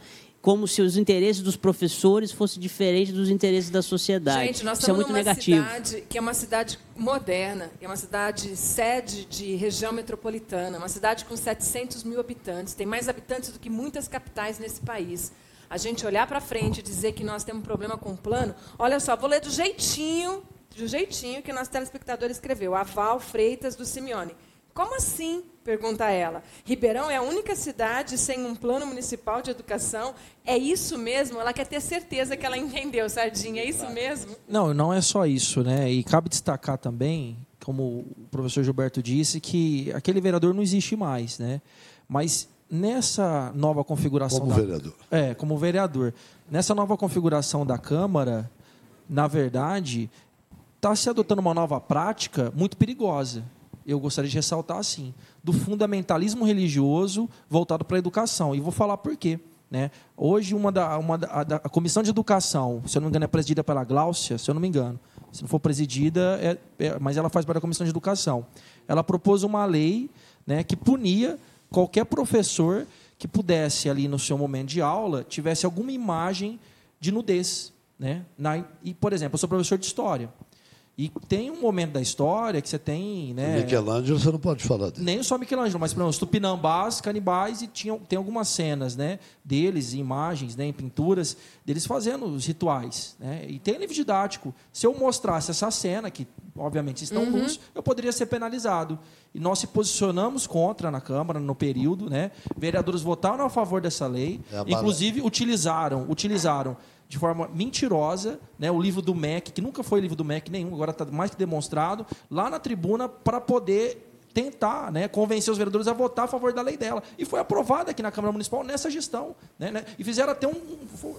como se os interesses dos professores fossem diferentes dos interesses da sociedade. Gente, nós Isso é estamos é muito numa negativo. cidade que é uma cidade moderna, é uma cidade sede de região metropolitana, uma cidade com 700 mil habitantes, tem mais habitantes do que muitas capitais nesse país. A gente olhar para frente e dizer que nós temos um problema com o plano, olha só, vou ler do jeitinho, do jeitinho que nosso telespectador escreveu, Aval Freitas do Simeone. Como assim? Pergunta ela. Ribeirão é a única cidade sem um plano municipal de educação. É isso mesmo? Ela quer ter certeza que ela entendeu, Sardinha. É isso mesmo? Não, não é só isso, né? E cabe destacar também, como o professor Gilberto disse, que aquele vereador não existe mais, né? Mas nessa nova configuração. Como da... vereador. É, como vereador. Nessa nova configuração da Câmara, na verdade, está se adotando uma nova prática muito perigosa eu gostaria de ressaltar assim, do fundamentalismo religioso voltado para a educação. E vou falar por quê. Né? Hoje, uma da, uma da, a, a, Comissão de Educação, se eu não me engano, é presidida pela Gláucia, se eu não me engano. Se não for presidida, é, é, mas ela faz parte da Comissão de Educação. Ela propôs uma lei né, que punia qualquer professor que pudesse, ali no seu momento de aula, tivesse alguma imagem de nudez. Né? Na, e, por exemplo, eu sou professor de História. E tem um momento da história que você tem. Né, Michelangelo você não pode falar dele. Nem só Michelangelo, mas, por exemplo, os tupinambás, canibais, e tinham, tem algumas cenas né, deles, imagens, né, em pinturas, deles fazendo os rituais. Né, e tem livro didático. Se eu mostrasse essa cena, que obviamente estão uhum. luz, eu poderia ser penalizado. E nós se posicionamos contra na Câmara no período. Né, vereadores votaram a favor dessa lei, é inclusive utilizaram, utilizaram de forma mentirosa, né, o livro do MEC, que nunca foi livro do MEC nenhum, agora está mais que demonstrado, lá na tribuna para poder tentar né, convencer os vereadores a votar a favor da lei dela. E foi aprovada aqui na Câmara Municipal nessa gestão. Né, né, e fizeram até um,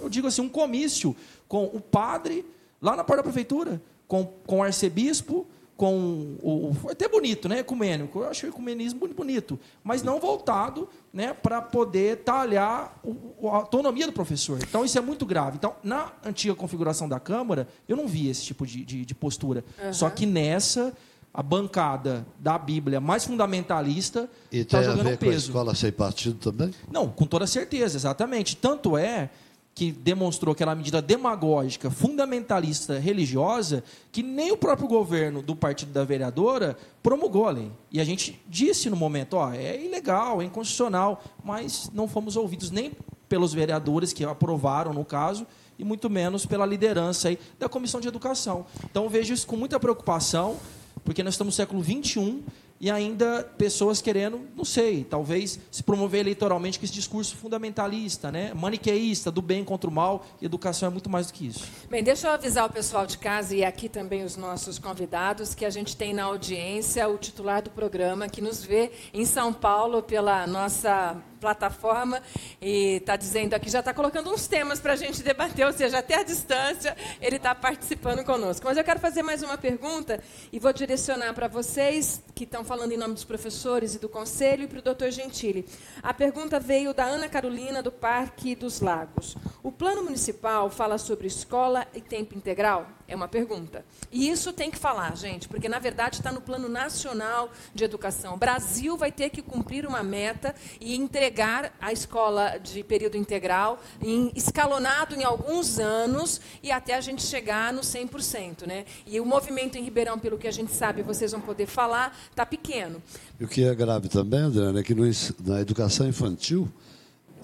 eu digo assim, um comício com o padre lá na porta da prefeitura, com, com o arcebispo, com o. Foi até bonito, né? Ecumênico. Eu acho o ecumenismo bonito, mas não voltado né, para poder talhar o, a autonomia do professor. Então, isso é muito grave. Então, na antiga configuração da Câmara, eu não vi esse tipo de, de, de postura. Uhum. Só que nessa, a bancada da Bíblia mais fundamentalista está jogando a ver peso. Com a escola sem partido também? Não, com toda certeza, exatamente. Tanto é que demonstrou que uma medida demagógica, fundamentalista, religiosa, que nem o próprio governo do partido da vereadora promulgou a lei. E a gente disse no momento, ó, é ilegal, é inconstitucional, mas não fomos ouvidos nem pelos vereadores que aprovaram no caso e muito menos pela liderança aí da Comissão de Educação. Então vejo isso com muita preocupação, porque nós estamos no século 21 e ainda pessoas querendo, não sei, talvez se promover eleitoralmente com esse discurso fundamentalista, né? maniqueísta, do bem contra o mal, educação é muito mais do que isso. Bem, deixa eu avisar o pessoal de casa e aqui também os nossos convidados que a gente tem na audiência o titular do programa que nos vê em São Paulo pela nossa plataforma e está dizendo aqui, já está colocando uns temas para a gente debater, ou seja, até a distância ele está participando conosco. Mas eu quero fazer mais uma pergunta e vou direcionar para vocês que estão falando em nome dos professores e do conselho e para o doutor Gentili. A pergunta veio da Ana Carolina, do Parque dos Lagos. O plano municipal fala sobre escola e tempo integral? É uma pergunta. E isso tem que falar, gente, porque na verdade está no Plano Nacional de Educação. O Brasil vai ter que cumprir uma meta e entregar a escola de período integral em, escalonado em alguns anos e até a gente chegar no 100%. Né? E o movimento em Ribeirão, pelo que a gente sabe, vocês vão poder falar, está pequeno. E o que é grave também, Adriana, é que no, na educação infantil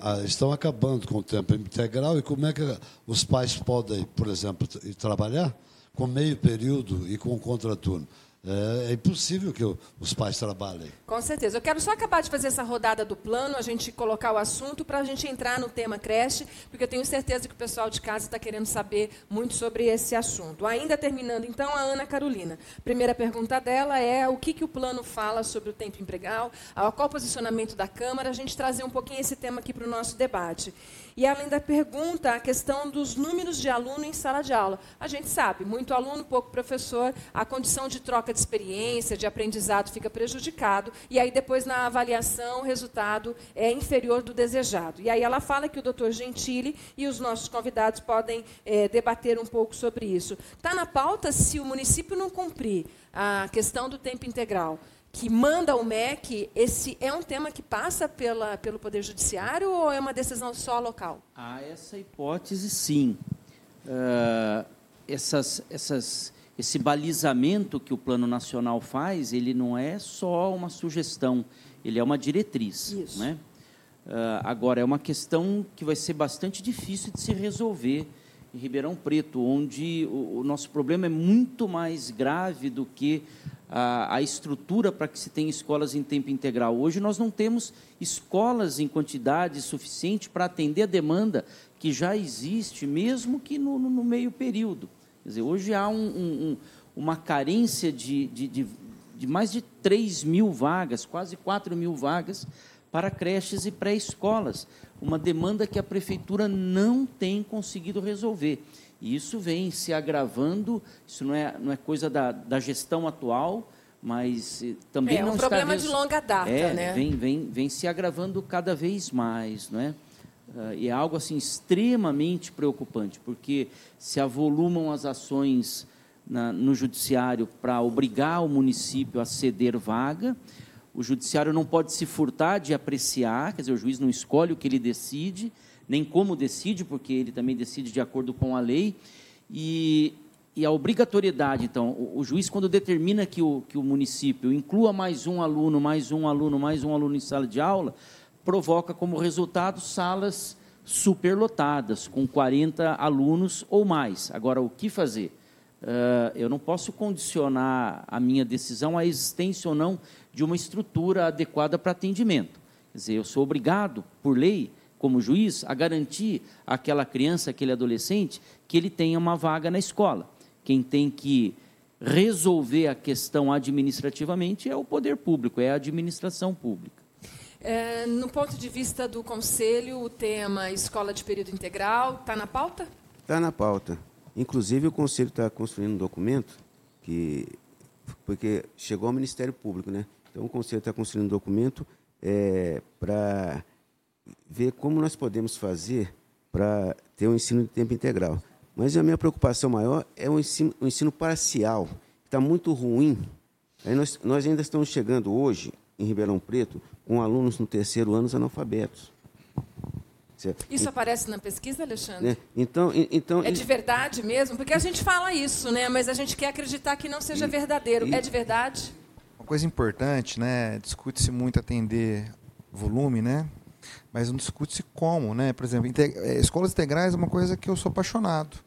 ah, estão acabando com o tempo integral e como é que os pais podem, por exemplo, trabalhar com meio período e com contraturno? É, é, impossível que os pais trabalhem. Com certeza. Eu quero só acabar de fazer essa rodada do plano, a gente colocar o assunto para a gente entrar no tema creche, porque eu tenho certeza que o pessoal de casa está querendo saber muito sobre esse assunto. Ainda terminando, então, a Ana Carolina. Primeira pergunta dela é o que, que o plano fala sobre o tempo integral, qual o posicionamento da Câmara, a gente trazer um pouquinho esse tema aqui para o nosso debate. E além da pergunta, a questão dos números de aluno em sala de aula. A gente sabe, muito aluno, pouco professor, a condição de troca de experiência, de aprendizado fica prejudicado, e aí depois na avaliação o resultado é inferior do desejado. E aí ela fala que o doutor Gentili e os nossos convidados podem é, debater um pouco sobre isso. Está na pauta se o município não cumprir a questão do tempo integral que manda o MEC, esse é um tema que passa pela, pelo Poder Judiciário ou é uma decisão só local? Há essa hipótese, sim. Uh, essas, essas, esse balizamento que o Plano Nacional faz, ele não é só uma sugestão, ele é uma diretriz. Isso. Né? Uh, agora, é uma questão que vai ser bastante difícil de se resolver em Ribeirão Preto, onde o, o nosso problema é muito mais grave do que a, a estrutura para que se tenha escolas em tempo integral. Hoje nós não temos escolas em quantidade suficiente para atender a demanda que já existe, mesmo que no, no meio período. Quer dizer, hoje há um, um, uma carência de, de, de, de mais de 3 mil vagas, quase 4 mil vagas, para creches e pré-escolas. Uma demanda que a prefeitura não tem conseguido resolver. E isso vem se agravando, isso não é, não é coisa da, da gestão atual, mas eh, também é, não um está... problema de longa data, é, né? Vem, vem, vem se agravando cada vez mais, não é? Uh, e é algo assim extremamente preocupante, porque se avolumam as ações na, no judiciário para obrigar o município a ceder vaga, o judiciário não pode se furtar de apreciar, quer dizer, o juiz não escolhe o que ele decide, nem como decide, porque ele também decide de acordo com a lei. E, e a obrigatoriedade, então, o, o, juiz, quando determina que o, que o município inclua mais um aluno, mais um aluno, mais um aluno em sala de aula, provoca como resultado salas superlotadas, com 40 alunos ou mais. Agora, o que fazer? Uh, eu não posso condicionar a minha decisão à existência ou não de uma estrutura adequada para atendimento. Quer dizer, eu sou obrigado, por lei, como juiz, a garantir àquela criança, aquele adolescente, que ele tenha uma vaga na escola. Quem tem que resolver a questão administrativamente é o poder público, é a administração pública. É, no ponto de vista do Conselho, o tema escola de período integral está na pauta? Está na pauta. Inclusive, o Conselho está construindo um documento que. Porque chegou ao Ministério Público, né? Então, o Conselho está construindo um documento é, para ver como nós podemos fazer para ter um ensino de tempo integral. Mas a minha preocupação maior é o ensino, o ensino parcial, que está muito ruim. Aí nós, nós ainda estamos chegando hoje, em Ribeirão Preto, com alunos no terceiro ano analfabetos. Certo? Isso aparece na pesquisa, Alexandre? É, então, então, é de verdade mesmo? Porque a gente fala isso, né? mas a gente quer acreditar que não seja e, verdadeiro. E, é de verdade? Uma coisa importante, né? discute-se muito atender volume, né? Mas não discute-se como, né? Por exemplo, integ é, escolas integrais é uma coisa que eu sou apaixonado.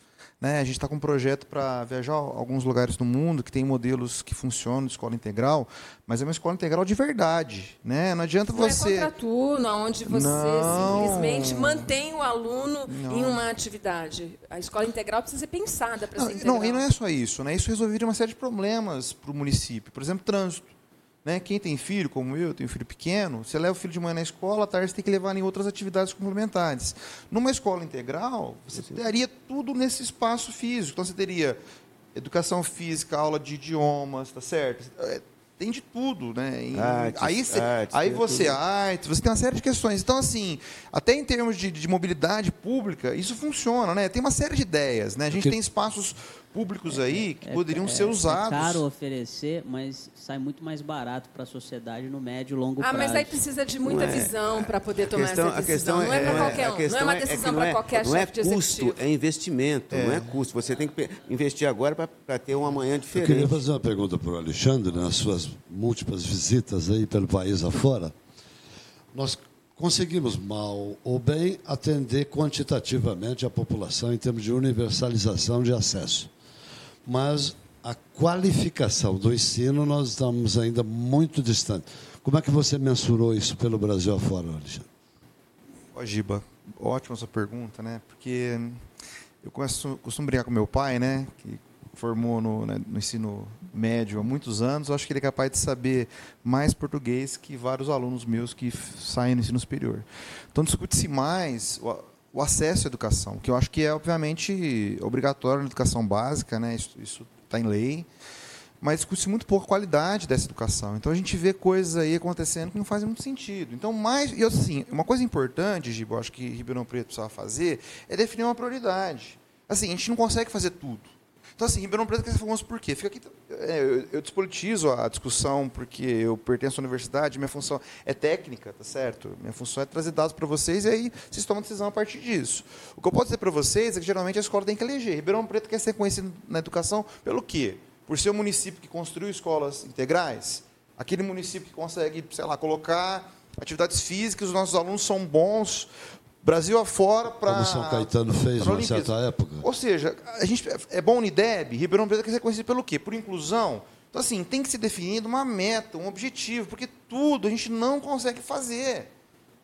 Né? A gente está com um projeto para viajar a alguns lugares do mundo que tem modelos que funcionam de escola integral, mas é uma escola integral de verdade. Né? Não adianta Não você. é contraturno, onde você Não. simplesmente mantém o aluno Não. em uma atividade. A escola integral precisa ser pensada para ser Não, integral. não, e não é só isso, né? Isso resolveria uma série de problemas para o município. Por exemplo, trânsito. Né? Quem tem filho, como eu, tenho filho pequeno, você leva o filho de manhã na escola, à tarde você tem que levar em outras atividades complementares. Numa escola integral, você teria tudo nesse espaço físico. Então você teria educação física, aula de idiomas, tá certo? É, Tem de tudo, né? Em- Artes, aí você, artes, aí tem você tudo. artes, você tem uma série de questões. Então, assim, até em termos de, de mobilidade pública, isso funciona, né? Tem uma série de ideias, né? A gente Porque- tem espaços públicos aí que É- poderiam é- ser usados. É caro oferecer, mas sai muito mais barato para a sociedade no médio e longo Ah, prazo. mas aí precisa de muita Não é- visão para poder tomar questão, essa a decisão. questão não é para qualquer a um. Não é uma é decisão não para é- qualquer Não é chefe de custo, executivo. é investimento, não é custo. Você tem que investir agora para ter um amanhã Eu queria diferente. fazer uma pergunta para o Alexandre, nas suas múltiplas visitas aí pelo país afora. Nós conseguimos, mal ou bem, atender quantitativamente a população em termos de universalização de acesso. Mas a qualificação do ensino, nós estamos ainda muito distante. Como é que você mensurou isso pelo Brasil afora, Alexandre? Ó, Giba, ótima sua pergunta, né? Porque eu começo, costumo brincar com meu pai, né? Que formou no, né, no ensino médio há muitos anos. Eu acho que ele é capaz de saber mais português que vários alunos meus que saem no ensino superior. Então, discute-se mais o, acesso à educação, que eu acho que é, obviamente, obrigatório na educação básica, né? Isso está em lei. Mas discute-se muito pouco a qualidade dessa educação. Então a gente vê coisas aí acontecendo que não fazem muito sentido. Então, mais. E assim, uma coisa importante, Gibo, acho que Ribeirão Preto precisava fazer, é definir uma prioridade. Assim, a gente não consegue fazer tudo. Então, assim, Ribeirão Preto quer ser famoso por quê? Fica aqui, é, eu, eu despolitizo a discussão porque eu pertenço à universidade, minha função é técnica, tá certo? Minha função é trazer dados para vocês e aí vocês tomam decisão a partir disso. O que eu posso dizer para vocês é que geralmente a escola tem que eleger. Ribeirão Preto quer ser conhecido na educação pelo quê? Por ser um município que construiu escolas integrais, aquele município que consegue, sei lá, colocar atividades físicas, os nossos alunos são bons, Brasil afora para. Como São Caetano fez numa certa época. Ou seja, a gente é bom Unideb, Ribeirão Preto quer ser conhecido pelo quê? Por inclusão. Então, assim, tem que ser definido uma meta, um objetivo, porque tudo a gente não consegue fazer.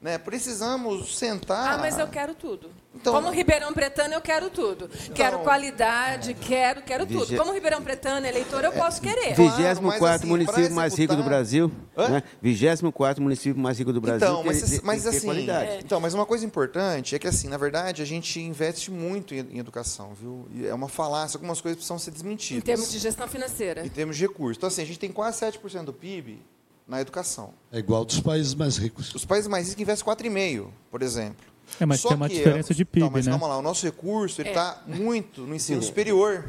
Né? Precisamos sentar. Ah, mas eu quero tudo. Então- Como Ribeirão Pretano, eu quero tudo. Quero qualidade, quero, quero tudo. Como Ribeirão Pretano, eleitor, eu posso querer. Claro, 24 mas, assim, município pra mais rico do executar- Brasil. Hã? Né? 24 município mais rico do Brasil. Então, mas, tem- tem- mas tem assim, qualidade. então, mas uma coisa importante é que assim, na verdade, a gente investe muito em, em educação, viu? E é uma falácia, algumas coisas precisam ser desmentidas. Em termos de gestão financeira. Em termos de recursos. Então, assim, a gente tem quase 7% do PIB na educação. É igual dos países mais ricos. Os países mais ricos investem 4,5%, por exemplo. É, mas Só tem uma que, diferença de PIB, então, mas né? calma lá, o nosso recurso É. está muito no ensino superior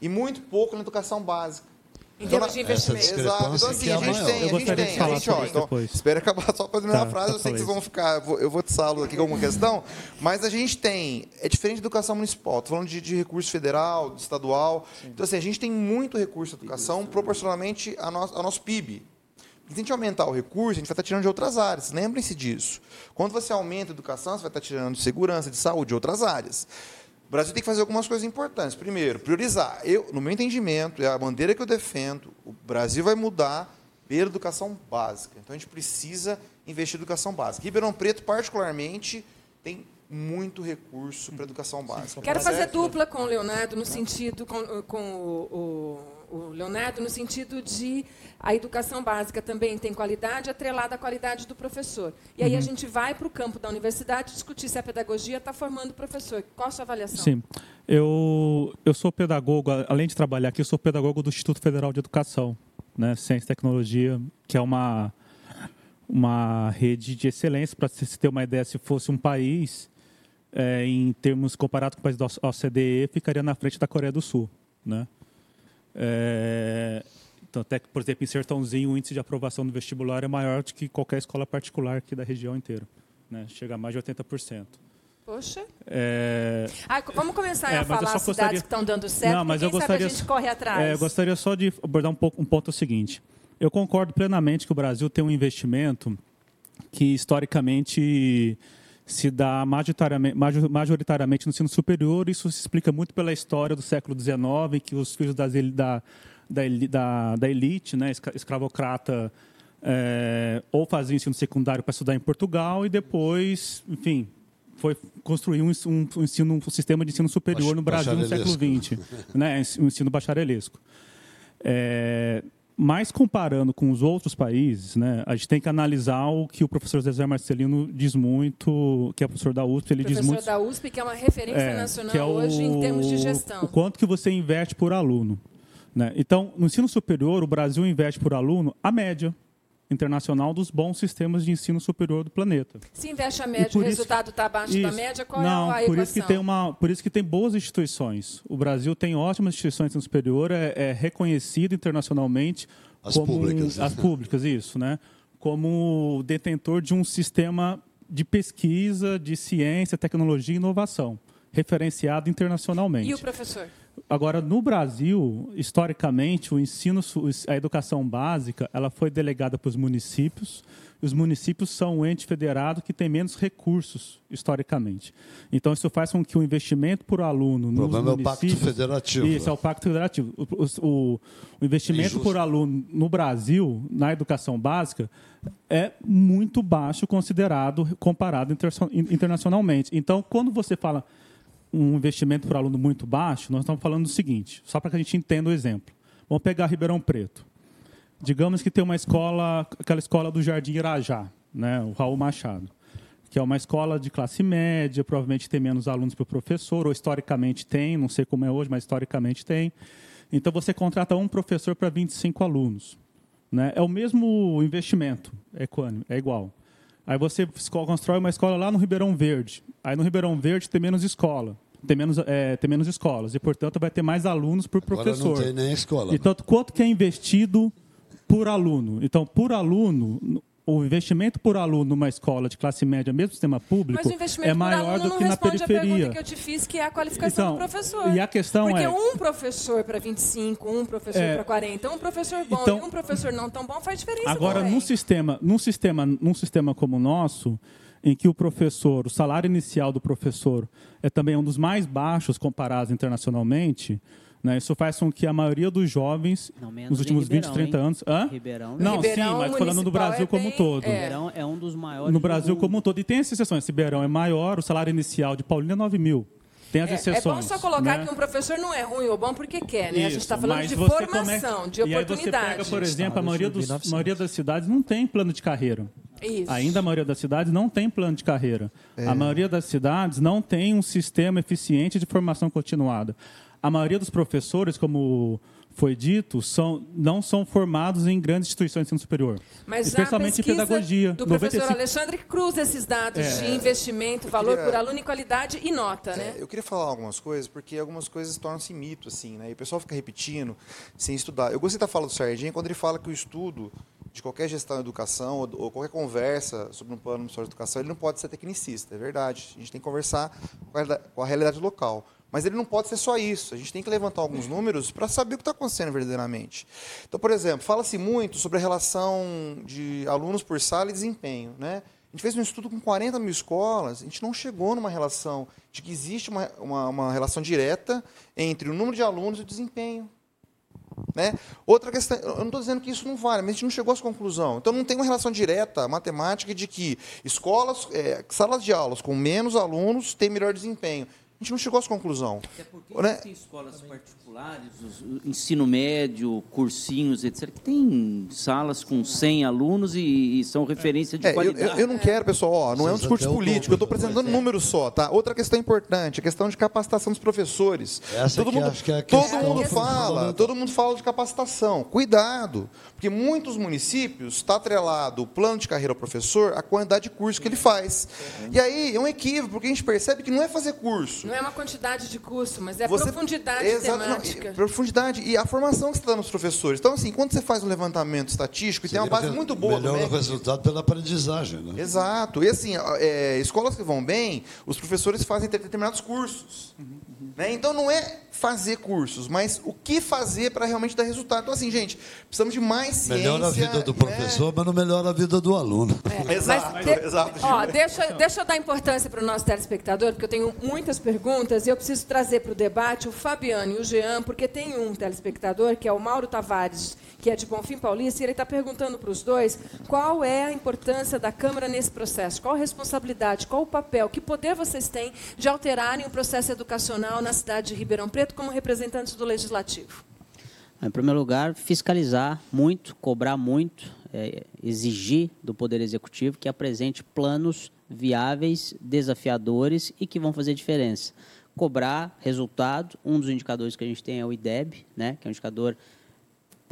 e muito pouco na educação básica. Em Então, termos de investimento. Exato. Então, assim, é a gente tem, a gente tem, a gente, ó, então, espera acabar só para terminar Tá, a frase, tá, eu sei que vocês vão ficar, vou- eu vou tiçá-lo aqui com alguma questão, mas a gente tem, é diferente da educação municipal, estou falando de, de recurso federal, de estadual, então assim, a gente tem muito recurso de educação proporcionalmente ao nosso, ao nosso PIB. Se a gente aumentar o recurso, a gente vai estar tirando de outras áreas. Lembrem-se disso. Quando você aumenta a educação, você vai estar tirando de segurança, de saúde, de outras áreas. O Brasil tem que fazer algumas coisas importantes. Primeiro, priorizar. Eu, no meu entendimento, é a bandeira que eu defendo. O Brasil vai mudar pela educação básica. Então a gente precisa investir em educação básica. Ribeirão Preto, particularmente, tem muito recurso para a educação básica. Quero Tá fazer certo? dupla com o Leonardo no sentido com, com o, o- o Leonardo no sentido de a educação básica também tem qualidade atrelada à qualidade do professor. E aí a gente vai para o campo da universidade discutir se a pedagogia está formando professor. Qual a sua avaliação? Sim. Eu, eu sou pedagogo, além de trabalhar aqui, eu sou pedagogo do Instituto Federal de Educação, né, Ciência e Tecnologia, que é uma, uma rede de excelência, para se ter uma ideia, se fosse um país, é, em termos comparado com o país da OCDE, ficaria na frente da Coreia do Sul. Né? É, então, até que, por exemplo, em Sertãozinho, o índice de aprovação do vestibular é maior do que qualquer escola particular aqui da região inteira. Né? Chega a mais de 80%. Poxa. É, Ah, vamos começar É, a falar as cidades gostaria- que estão dando certo. Não, mas eu gostaria- a gente corre atrás. É, eu gostaria só de abordar um, pouco, um ponto seguinte. Eu concordo plenamente que o Brasil tem um investimento que historicamente se dá majoritariamente, majoritariamente no ensino superior. Isso se explica muito pela história do século XIX, em que os filhos das, da, da, da, da elite, né, escravocrata, é, ou faziam ensino secundário para estudar em Portugal e depois, enfim, foi construir um, um, um, ensino, um sistema de ensino superior no Brasil no século XX, né, um ensino bacharelesco. É, mas comparando com os outros países, né, a gente tem que analisar o que o professor Zezé Marcelino diz muito, que é professor da USP, ele professor diz muito... da USP, que é uma referência é, nacional é o, hoje em termos de gestão. O quanto que você investe por aluno. Né? Então, no ensino superior, o Brasil investe por aluno a média internacional dos bons sistemas de ensino superior do planeta. Se investe a média, o resultado está abaixo isso, da média, qual não, é a por Isso que tem uma, por isso que tem boas instituições. O Brasil tem ótimas instituições de ensino superior, é, é reconhecido internacionalmente as como públicas, as públicas, isso, né? Como detentor de um sistema de pesquisa, de ciência, tecnologia e inovação, referenciado internacionalmente. E o professor? Agora, no Brasil, historicamente, o ensino, a educação básica, ela foi delegada para os municípios. E os municípios são o ente federado que tem menos recursos, historicamente. Então, isso faz com que o investimento por aluno o problema é o Pacto Federativo. Isso, é o Pacto Federativo. O, o, o investimento por aluno no Brasil, na educação básica, é muito baixo considerado, comparado internacionalmente. Então, quando você fala um investimento por aluno muito baixo, nós estamos falando do seguinte, só para que a gente entenda o exemplo. Vamos pegar Ribeirão Preto. Digamos que tem uma escola, aquela escola do Jardim Irajá, né, o Raul Machado, que é uma escola de classe média, provavelmente tem menos alunos para o professor, ou historicamente tem, não sei como é hoje, mas historicamente tem. Então você contrata um professor para 25 alunos. Né? É o mesmo investimento, é, é igual. Aí você constrói uma escola lá no Ribeirão Verde. Aí no Ribeirão Verde tem menos escola. Tem menos, é, tem menos escolas. E, portanto, vai ter mais alunos por professor. Agora não tem nem escola. Então, quanto que é investido por aluno? Então, por aluno, o investimento por aluno numa escola de classe média, mesmo sistema público, é maior do que na periferia. Que eu te fiz, que é a qualificação então, do professor. E a questão Porque é. um professor para 25, um professor é, para 40, um professor bom então, e um professor não tão bom faz diferença. Agora, também. num sistema, num sistema, num sistema como o nosso, em que o professor, o salário inicial do professor é também um dos mais baixos comparados internacionalmente, né? Isso faz com que a maioria dos jovens, não, nos últimos Ribeirão, 20, 30 hein? anos. Hã? Ribeirão, não, Ribeirão, sim, mas falando do Brasil é como um todo. É. Ribeirão é um dos maiores. No Brasil como um todo. E tem as exceções. Ribeirão é maior, o salário inicial de Paulina é 9 mil. Tem as é, exceções. É bom só colocar né? que um professor não é ruim ou bom porque quer, né? Isso, a gente está falando de formação, come... de oportunidade. E aí você pega, por exemplo, a maioria, dos, a maioria das cidades não tem plano de carreira. Isso. Ainda a maioria das cidades não tem plano de carreira. É. A maioria das cidades não tem um sistema eficiente de formação continuada. A maioria dos professores, como foi dito, são, não são formados em grandes instituições de ensino superior. Mas especialmente em pedagogia. do professor 95... Alexandre cruza esses dados é. de investimento, valor queria... por aluno e qualidade e nota, é, né? Eu queria falar algumas coisas, porque algumas coisas tornam-se mito, assim, né? E o pessoal fica repetindo sem estudar. Eu gostei da fala do Serginho quando ele fala que o estudo de qualquer gestão de educação ou, ou qualquer conversa sobre um plano de educação, ele não pode ser tecnicista, é verdade. A gente tem que conversar com a realidade local. Mas ele não pode ser só isso. A gente tem que levantar alguns números para saber o que está acontecendo verdadeiramente. Então, por exemplo, fala-se muito sobre a relação de alunos por sala e desempenho. Né? A gente fez um estudo com 40 mil escolas, a gente não chegou numa relação de que existe uma, uma, uma relação direta entre o número de alunos e o desempenho. Né? Outra questão, eu não estou dizendo que isso não vale, mas a gente não chegou a essa conclusão. Então não tem uma relação direta matemática de que escolas, é, salas de aulas com menos alunos têm melhor desempenho gente não chegou a essa conclusão. Até porque né? tem escolas particulares, o ensino médio, cursinhos, etc., que tem salas com 100 alunos e, e são referência de é, qualidade. Eu, eu, não quero, pessoal, ó, não é um discurso político, eu estou apresentando é. números só, tá? Outra questão importante, a questão de capacitação dos professores. Essa todo mundo, acho que é a todo mundo fala, todo mundo fala de capacitação. Cuidado, porque muitos municípios está atrelado o plano de carreira ao professor à quantidade de curso que ele faz. E aí é um equívoco, porque a gente percebe que não é fazer curso. Não é uma quantidade de curso, mas é Você- profundidade Exato, temática. e- profundidade e a formação que você dá nos professores. Então, assim, quando você faz um levantamento estatístico e tem uma base muito boa do Melhora o MEC, resultado pela aprendizagem, né? Exato. E assim, é, escolas que vão bem, os professores fazem determinados cursos. Né? Então não é fazer cursos, mas o que fazer para realmente dar resultado. Então, assim, gente, precisamos de mais ciência. Melhora a vida do né? professor, mas não melhora a vida do aluno. Exato, Mas de- exato. Ó, deixa, deixa eu dar importância para o nosso telespectador, porque eu tenho muitas perguntas e eu preciso trazer para o debate o Fabiano e o Jean, porque tem um telespectador, que é o Mauro Tavares, que é de Bonfim Paulista, e ele está perguntando para os dois qual é a importância da Câmara nesse processo, qual a responsabilidade, qual o papel, que poder vocês têm de alterarem o processo educacional na cidade de Ribeirão Preto como representantes do Legislativo. Em primeiro lugar, fiscalizar muito, cobrar muito, é, exigir do Poder Executivo que apresente planos viáveis, desafiadores e que vão fazer diferença. Cobrar resultado, um dos indicadores que a gente tem é o IDEB, né, que é um indicador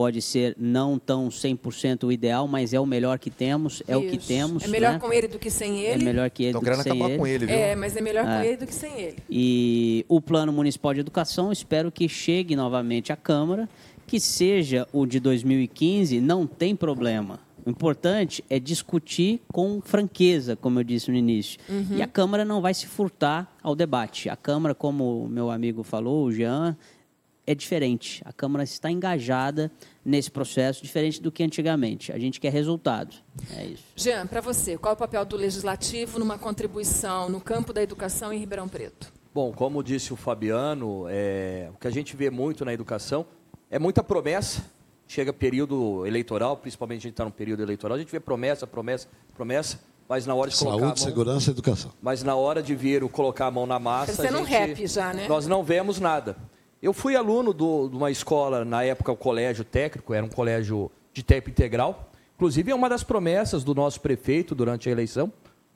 pode ser não tão 100% o ideal, mas é o melhor que temos, é o que Isso. temos. É melhor né? com ele do que sem É ele. melhor que ele Estão do que querendo sem acabar ele. com ele, viu? É, mas é melhor com É. ele do que sem ele. E o Plano Municipal de Educação, espero que chegue novamente à Câmara, que seja o de 2015, não tem problema. O importante é discutir com franqueza, como eu disse no início. E a Câmara não vai se furtar ao debate. A Câmara, como o meu amigo falou, o Jean, é diferente. A Câmara está engajada nesse processo, diferente do que antigamente. A gente quer resultado. É isso. Jean, para você, qual é o papel do Legislativo numa contribuição no campo da educação em Ribeirão Preto? Bom, como disse o Fabiano, é, o que a gente vê muito na educação é muita promessa. Chega período eleitoral, principalmente a gente está no período eleitoral, a gente vê promessa, promessa, promessa, mas na hora de colocar a Saúde, mão, segurança e educação. mas na hora de vir o colocar a mão na massa, a um gente, rap já, né? nós não vemos nada. Eu fui aluno do- de uma escola, na época o colégio técnico, era um colégio de tempo integral. Inclusive, é uma das promessas do nosso prefeito durante a eleição.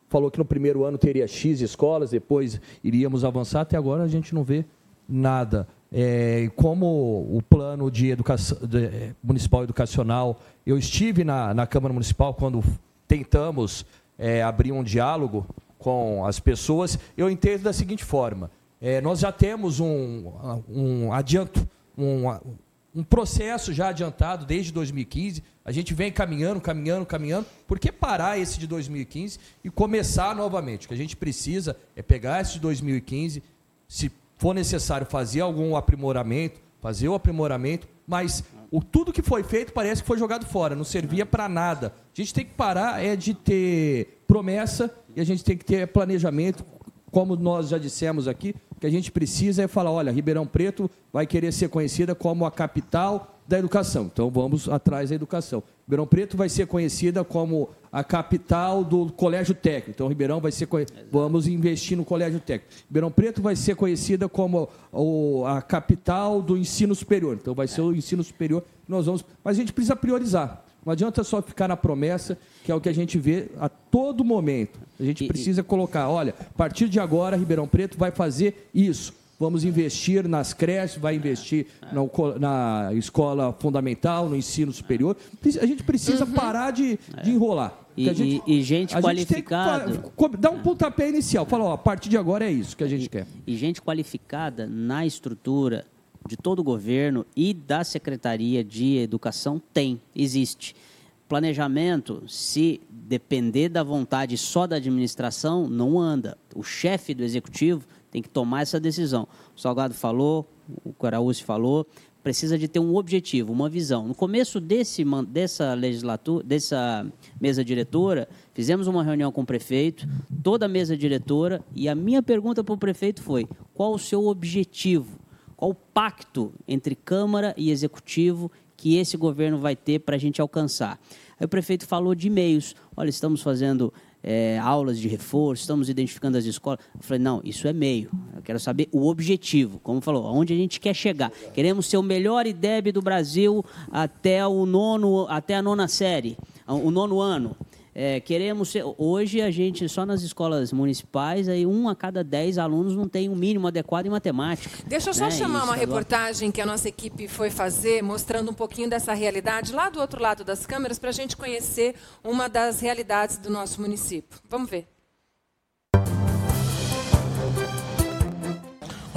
Falou que no primeiro ano teria X escolas, depois iríamos avançar. Até agora a gente não vê nada. É, como o plano de educação de- eh, municipal educacional, eu estive na, na Câmara Municipal quando tentamos é, abrir um diálogo com as pessoas, eu entendo da seguinte forma: é, nós já temos um, um adianto, um, um processo já adiantado desde 2015. A gente vem caminhando, caminhando, caminhando. Por que parar esse de 2015 e começar novamente? O que a gente precisa é pegar esse de 2015, se for necessário fazer algum aprimoramento, fazer o aprimoramento, mas o tudo que foi feito parece que foi jogado fora, não servia para nada. A gente tem que parar é de ter promessa e a gente tem que ter planejamento, como nós já dissemos aqui, o que a gente precisa é falar, olha, Ribeirão Preto vai querer ser conhecida como a capital da educação. Então vamos atrás da educação. Ribeirão Preto vai ser conhecida como a capital do colégio técnico. Então Ribeirão vai ser vamos investir no colégio técnico. Ribeirão Preto vai ser conhecida como a capital do ensino superior. Então vai ser o ensino superior que nós vamos, mas a gente precisa priorizar. Não adianta só ficar na promessa, que é o que a gente vê a todo momento. A gente E- precisa colocar, olha, a partir de agora Ribeirão Preto vai fazer isso. Vamos investir nas creches, vai investir na, na escola fundamental, no ensino superior. A gente precisa parar de, de enrolar. Uhum. E, gente- e- e gente qualificada. dar um pontapé inicial. Fala, ó, a partir de agora é isso que a gente quer. e gente qualificada na estrutura de todo o governo e da Secretaria de Educação tem, existe. Planejamento, se depender da vontade só da administração, não anda. O chefe do executivo tem que tomar essa decisão. O Salgado falou, o Caraúce falou, precisa de ter um objetivo, uma visão. No começo desse, dessa legislatura, dessa mesa diretora, fizemos uma reunião com o prefeito, toda a mesa diretora, e a minha pergunta para o prefeito foi: qual o seu objetivo? O pacto entre Câmara e Executivo que esse governo vai ter para a gente alcançar? Aí o prefeito falou de e-mails. Olha, estamos fazendo eh, aulas de reforço, estamos identificando as escolas. Eu falei, não, isso é meio. Eu quero saber o objetivo. Como falou, aonde a gente quer chegar. Queremos ser o melhor IDEB do Brasil até o nono, até a nona série, o nono ano. É, queremos ser, hoje a gente só nas escolas municipais aí um a cada dez alunos não tem um mínimo adequado em matemática. Deixa eu só né? chamar Isso uma agora- reportagem que a nossa equipe foi fazer, mostrando um pouquinho dessa realidade lá do outro lado das câmeras, para a gente conhecer uma das realidades do nosso município. Vamos ver.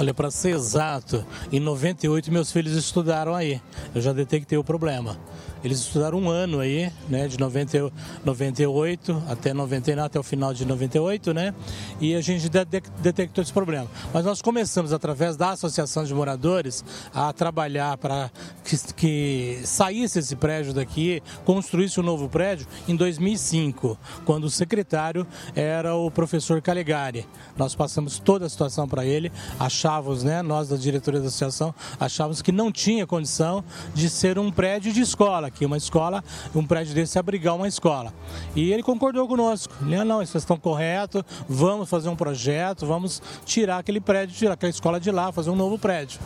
Olha, para ser exato, em 98 meus filhos estudaram aí. Eu já detectei o problema. Eles estudaram um ano aí, né, de 90, 98 até 99, até o final de 98, né? E a gente detectou esse problema. Mas nós começamos através da Associação de Moradores a trabalhar para que, que saísse esse prédio daqui, construísse um novo prédio em 2005, quando o secretário era o professor Calegari. Nós passamos toda a situação para ele, achávamos, né, nós da diretoria da associação, achávamos que não tinha condição de ser um prédio de escola aqui, uma escola, um prédio desse abrigar uma escola. E ele concordou conosco. Ele, ah, não, vocês estão corretos, vamos fazer um projeto, vamos tirar aquele prédio, tirar aquela escola de lá, fazer um novo prédio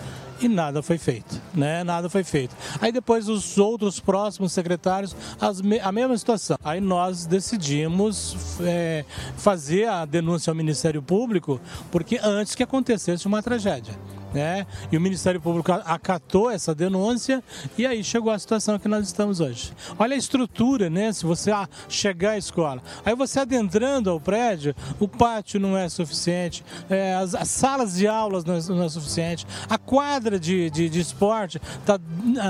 e nada foi feito, né? Nada foi feito. Aí depois os outros próximos secretários, me a mesma situação. Aí nós decidimos é, fazer a denúncia ao Ministério Público, porque antes que acontecesse uma tragédia né? E o Ministério Público acatou essa denúncia e aí chegou a situação que nós estamos hoje. Olha a estrutura, né? Se você ah, chegar à escola, aí você adentrando ao prédio, o pátio não é suficiente, é, as, as, salas de aulas não é, não é suficiente, a quadra de, de, de esporte está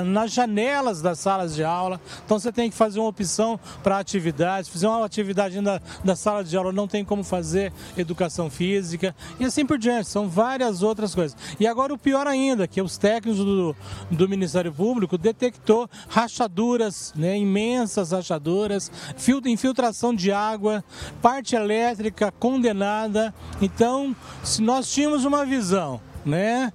nas janelas das salas de aula, então você tem que fazer uma opção para atividades, fazer uma atividade da, da sala de aula, não tem como fazer educação física e assim por diante, são várias outras coisas. E agora o pior ainda, que os técnicos do, do Ministério Público detectou rachaduras, né, imensas rachaduras, infiltração de água, parte elétrica condenada. Então, se nós tínhamos uma visão né?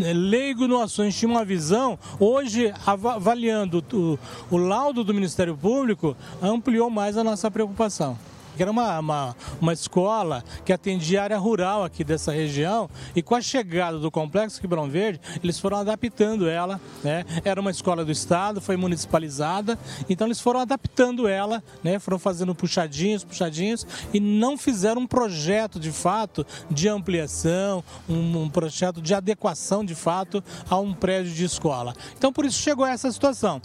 É, leigo no assunto, tinha uma visão. Hoje, avaliando o, o laudo do Ministério Público, ampliou mais a nossa preocupação que era uma, uma, uma escola que atendia a área rural aqui dessa região, e com a chegada do Complexo Ribeirão Verde, eles foram adaptando ela, né? Era uma escola do Estado, foi municipalizada, então eles foram adaptando ela, né? Foram fazendo puxadinhos, puxadinhos, e não fizeram um projeto de fato de ampliação, um, um projeto de adequação de fato a um prédio de escola. Então por isso chegou a essa situação.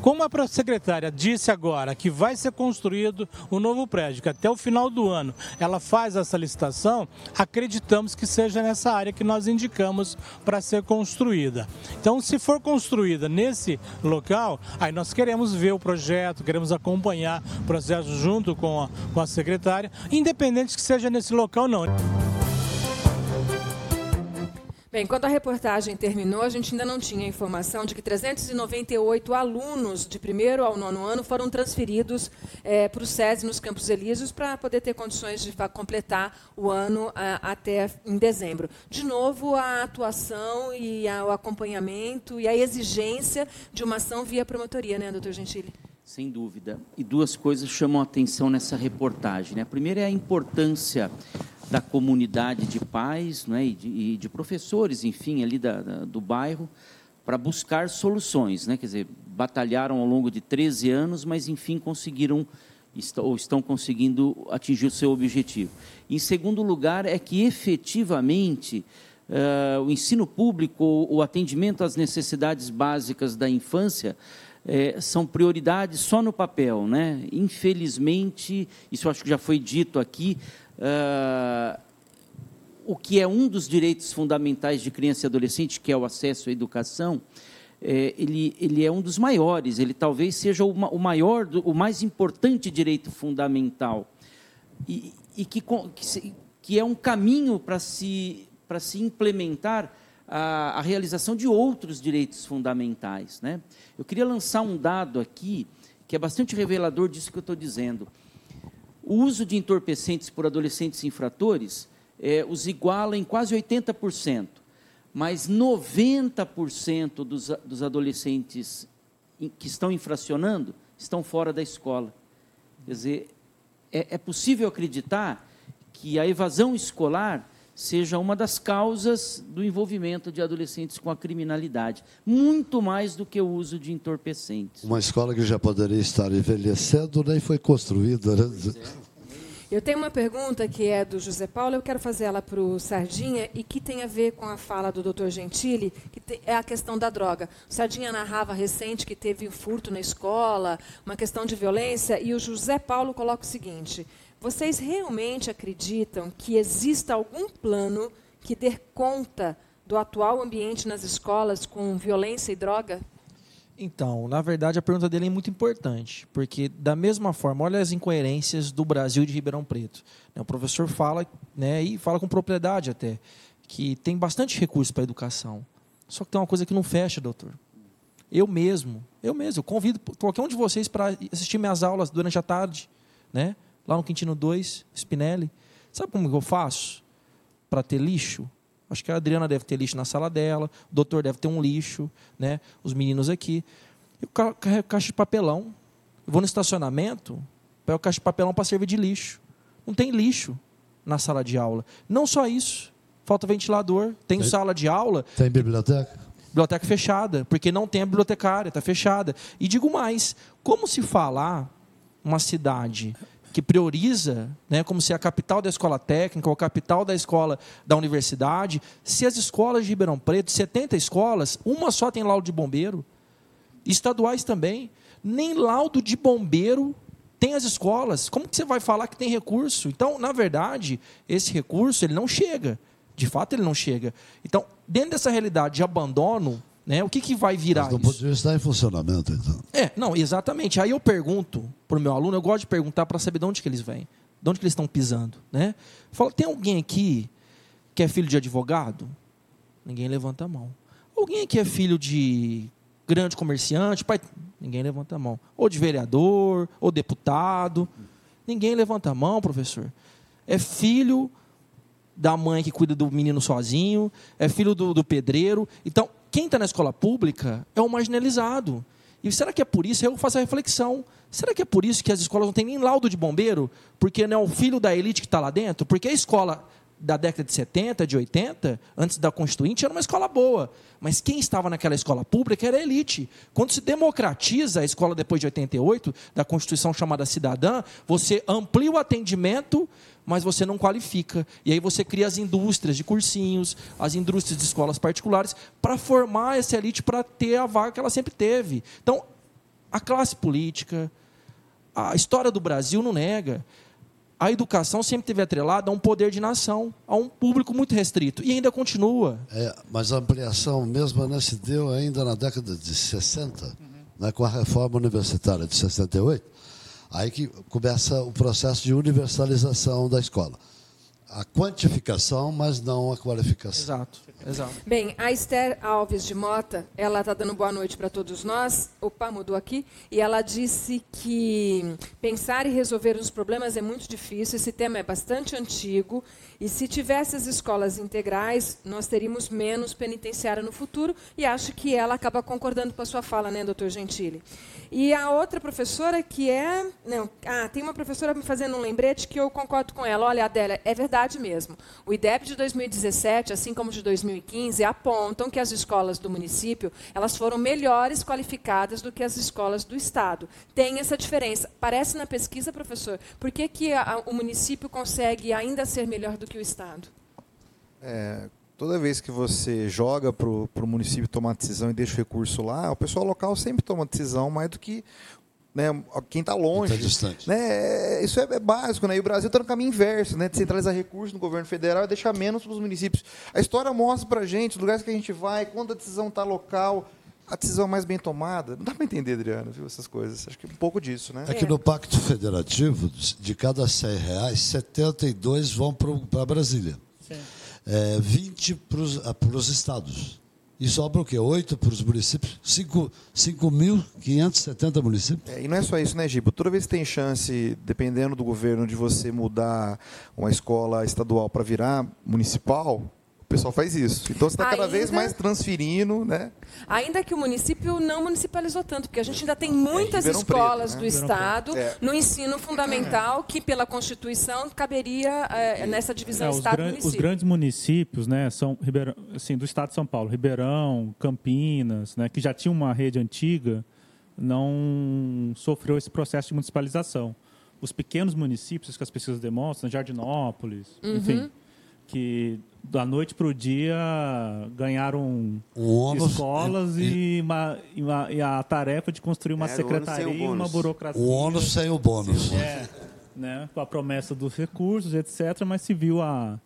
Como a secretária disse agora que vai ser construído o um novo prédio, que até o final do ano ela faz essa licitação, acreditamos que seja nessa área que nós indicamos para ser construída. Então, se for construída nesse local, aí nós queremos ver o projeto, queremos acompanhar o processo junto com a, com a secretária, independente que seja nesse local não. Bem, quando a reportagem terminou, a gente ainda não tinha informação de que 398 alunos de primeiro ao nono ano foram transferidos é, para o SESI nos Campos Elíseos para poder ter condições de completar o ano a, até em dezembro. De novo, a atuação e a, o acompanhamento e a exigência de uma ação via promotoria, né, doutor Gentili? Sem dúvida. E duas coisas chamam a atenção nessa reportagem. Né? A primeira é a importância da comunidade de pais né, e, de, e de professores, enfim, ali da, da, do bairro, para buscar soluções. Né? Quer dizer, batalharam ao longo de 13 anos, mas, enfim, conseguiram ou estão conseguindo atingir o seu objetivo. Em segundo lugar, é que efetivamente uh, o ensino público, o atendimento às necessidades básicas da infância, é, são prioridades só no papel. Né? Infelizmente, isso acho que já foi dito aqui, uh, o que é um dos direitos fundamentais de criança e adolescente, que é o acesso à educação, é, ele, ele é um dos maiores, ele talvez seja o, o maior, o mais importante direito fundamental, e, e que, que, que é um caminho para se, se implementar a, a, realização de outros direitos fundamentais. Né? Eu queria lançar um dado aqui que é bastante revelador disso que eu estou dizendo. O uso de entorpecentes por adolescentes infratores é, os iguala em quase 80%, mas 90% dos, dos adolescentes que estão infracionando estão fora da escola. Quer dizer, é, é possível acreditar que a evasão escolar seja uma das causas do envolvimento de adolescentes com a criminalidade, muito mais do que o uso de entorpecentes. Uma escola que já poderia estar envelhecendo nem foi construída. Né? Eu tenho uma pergunta que é do José Paulo, eu quero fazer ela para o Sardinha e que tem a ver com a fala do Dr. Gentili, que é a questão da droga. O Sardinha narrava recente que teve um furto na escola, uma questão de violência, e o José Paulo coloca o seguinte: vocês realmente acreditam que exista algum plano que dê conta do atual ambiente nas escolas com violência e droga? Então, na verdade, a pergunta dele é muito importante, porque, da mesma forma, olha as incoerências do Brasil de Ribeirão Preto. O professor fala, né, e fala com propriedade até, que tem bastante recurso para a educação. Só que tem uma coisa que não fecha, doutor. Eu mesmo, eu mesmo, convido qualquer um de vocês para assistir minhas aulas durante a tarde, né? Lá no Quintino 2, Spinelli. Sabe como eu faço para ter lixo? Acho que a Adriana deve ter lixo na sala dela, o doutor deve ter um lixo, né? os meninos aqui. Eu carrego caixa de papelão. Eu vou no estacionamento, pego caixa de papelão para servir de lixo. Não tem lixo na sala de aula. Não só isso. Falta ventilador, tem, tem sala de aula. Tem biblioteca? Biblioteca fechada, porque não tem a bibliotecária, está fechada. E digo mais, como se falar uma cidade que prioriza, né, como se a capital da escola técnica ou a capital da escola da universidade, se as escolas de Ribeirão Preto, 70 escolas, uma só tem laudo de bombeiro, estaduais também, nem laudo de bombeiro tem as escolas. Como que você vai falar que tem recurso? Então, na verdade, esse recurso ele não chega. De fato, ele não chega. Então, dentro dessa realidade de abandono, né? O que, que vai virar Mas não isso? poderia estar em funcionamento, então. É, não, exatamente. Aí eu pergunto para o meu aluno, eu gosto de perguntar para saber de onde que eles vêm, de onde que eles estão pisando. Né? Fala, tem alguém aqui que é filho de advogado? Ninguém levanta a mão. Alguém aqui é filho de grande comerciante? Pai? Ninguém levanta a mão. Ou de vereador, ou deputado. Ninguém levanta a mão, professor. É filho da mãe que cuida do menino sozinho, é filho do, do pedreiro. Então, quem está na escola pública é o marginalizado. E será que é por isso? Eu faço a reflexão. Será que é por isso que as escolas não têm nem laudo de bombeiro? Porque não é o filho da elite que está lá dentro? Porque a escola da década de 70, de 80, antes da Constituinte, era uma escola boa. Mas quem estava naquela escola pública era a elite. Quando se democratiza a escola depois de 88, da Constituição chamada cidadã, você amplia o atendimento, mas você não qualifica. E aí você cria as indústrias de cursinhos, as indústrias de escolas particulares, para formar essa elite para ter a vaga que ela sempre teve. Então, a classe política, a história do Brasil não nega a educação sempre teve atrelada a um poder de nação, a um público muito restrito. E ainda continua. É, mas a ampliação mesmo né, se deu ainda na década de 60, uhum. né, com a reforma universitária de 68. Aí que começa o processo de universalização da escola a quantificação, mas não a qualificação. Exato, exato. Bem, a Esther Alves de Mota, ela está dando boa noite para todos nós. Opa, mudou aqui. E ela disse que pensar e resolver os problemas é muito difícil. Esse tema é bastante antigo. E se tivesse as escolas integrais, nós teríamos menos penitenciária no futuro. E acho que ela acaba concordando com a sua fala, né, doutor Gentili? E a outra professora que é. Não, ah, tem uma professora me fazendo um lembrete que eu concordo com ela. Olha, Adélia, é verdade mesmo. O IDEP de 2017, assim como de 2015, apontam que as escolas do município elas foram melhores qualificadas do que as escolas do Estado. Tem essa diferença. Parece na pesquisa, professor, por que, que a, o município consegue ainda ser melhor do que o Estado? É, toda vez que você joga para o município tomar decisão e deixa o recurso lá, o pessoal local sempre toma decisão mais do que né, quem está longe. Tá distante. Né, é, isso é, é, básico. Né, e o Brasil está no caminho inverso, né, de centralizar recursos no governo federal e deixar menos para os municípios. A história mostra para a gente, os lugares que a gente vai, quando a decisão está local, a decisão mais bem tomada. Não dá para entender, Adriano, viu, essas coisas. Acho que um pouco disso. Né? É que no Pacto Federativo, de cada 100 reais, 72 vão para Brasília. Sim é, 20 para os estados. E sobra o quê? 8 para os municípios? 5.570 municípios? É, e não é só isso, né, Gibo? Toda vez que tem chance, dependendo do governo, de você mudar uma escola estadual para virar municipal, pessoal faz isso. Então você está cada vez mais transferindo, né? Ainda que o município não municipalizou tanto, porque a gente ainda tem muitas é, escolas Preto, né? do Estado é. no ensino fundamental que, pela Constituição, caberia é, nessa divisão é, Estado-município. Os grandes municípios, né, são Ribeirão, assim, do Estado de São Paulo, Ribeirão, Campinas, né, que já tinha uma rede antiga, não sofreu esse processo de municipalização. Os pequenos municípios que as pesquisas demonstram, Jardinópolis, uhum. enfim, que da noite para o dia ganharam um escolas é, e, uma, e, uma, e, a tarefa de construir uma secretaria e uma burocracia. O ônus sem o bônus. É, né, com a promessa dos recursos, etc., mas se viu a,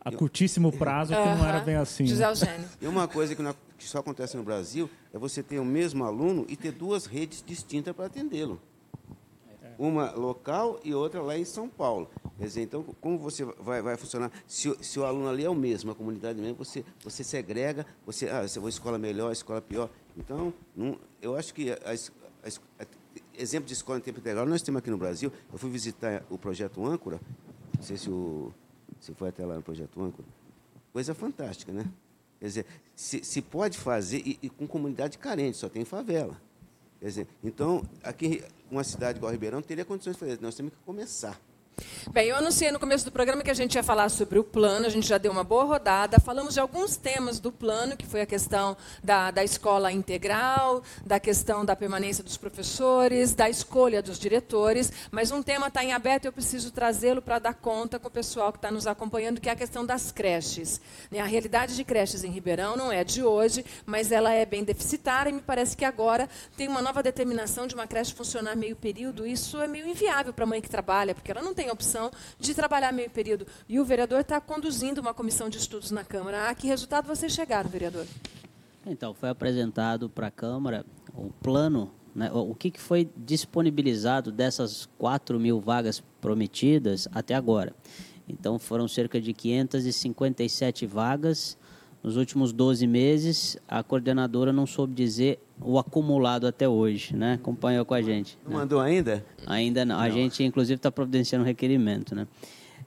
a curtíssimo prazo que não era bem assim. José né? Eugênio. E uma coisa que, não- que só acontece no Brasil é você ter o mesmo aluno e ter duas redes distintas para atendê-lo. Uma local e outra lá em São Paulo. Quer dizer, então, como você vai, vai funcionar? Se, se o aluno ali é o mesmo, a comunidade mesmo, você, você segrega, você, ah, você vai escola melhor, escola pior. Então, não- eu acho que exemplo de escola em tempo integral nós temos aqui no Brasil. Eu fui visitar o projeto Âncora, não sei se o se foi até lá no projeto Âncora. Coisa fantástica, né? Quer dizer, se, se pode fazer e, e com comunidade carente, só tem favela. Quer dizer, então, aqui, uma cidade igual Ribeirão teria condições de fazer. Nós temos que começar. Bem, eu anunciei no começo do programa que a gente ia falar sobre o plano, a gente já deu uma boa rodada, falamos de alguns temas do plano, que foi a questão da, da escola integral, da questão da permanência dos professores, da escolha dos diretores, mas um tema está em aberto e eu preciso trazê-lo para dar conta com o pessoal que está nos acompanhando, que é a questão das creches. Né, A realidade de creches em Ribeirão não é de hoje, mas ela é bem deficitária e me parece que agora tem uma nova determinação de uma creche funcionar meio período. Isso é meio inviável para a mãe que trabalha, porque ela não tem a opção de trabalhar meio período. E o vereador está conduzindo uma comissão de estudos na Câmara. A que resultado vocês chegaram, vereador? Então, foi apresentado para a Câmara o plano, né, o o que, que foi disponibilizado dessas 4 mil vagas prometidas até agora. Então, foram cerca de 557 vagas. Nos últimos 12 meses, a coordenadora não soube dizer o acumulado até hoje, né? Acompanhou com a gente. Não mandou ainda? Ainda não. A gente, inclusive, está providenciando um requerimento, né?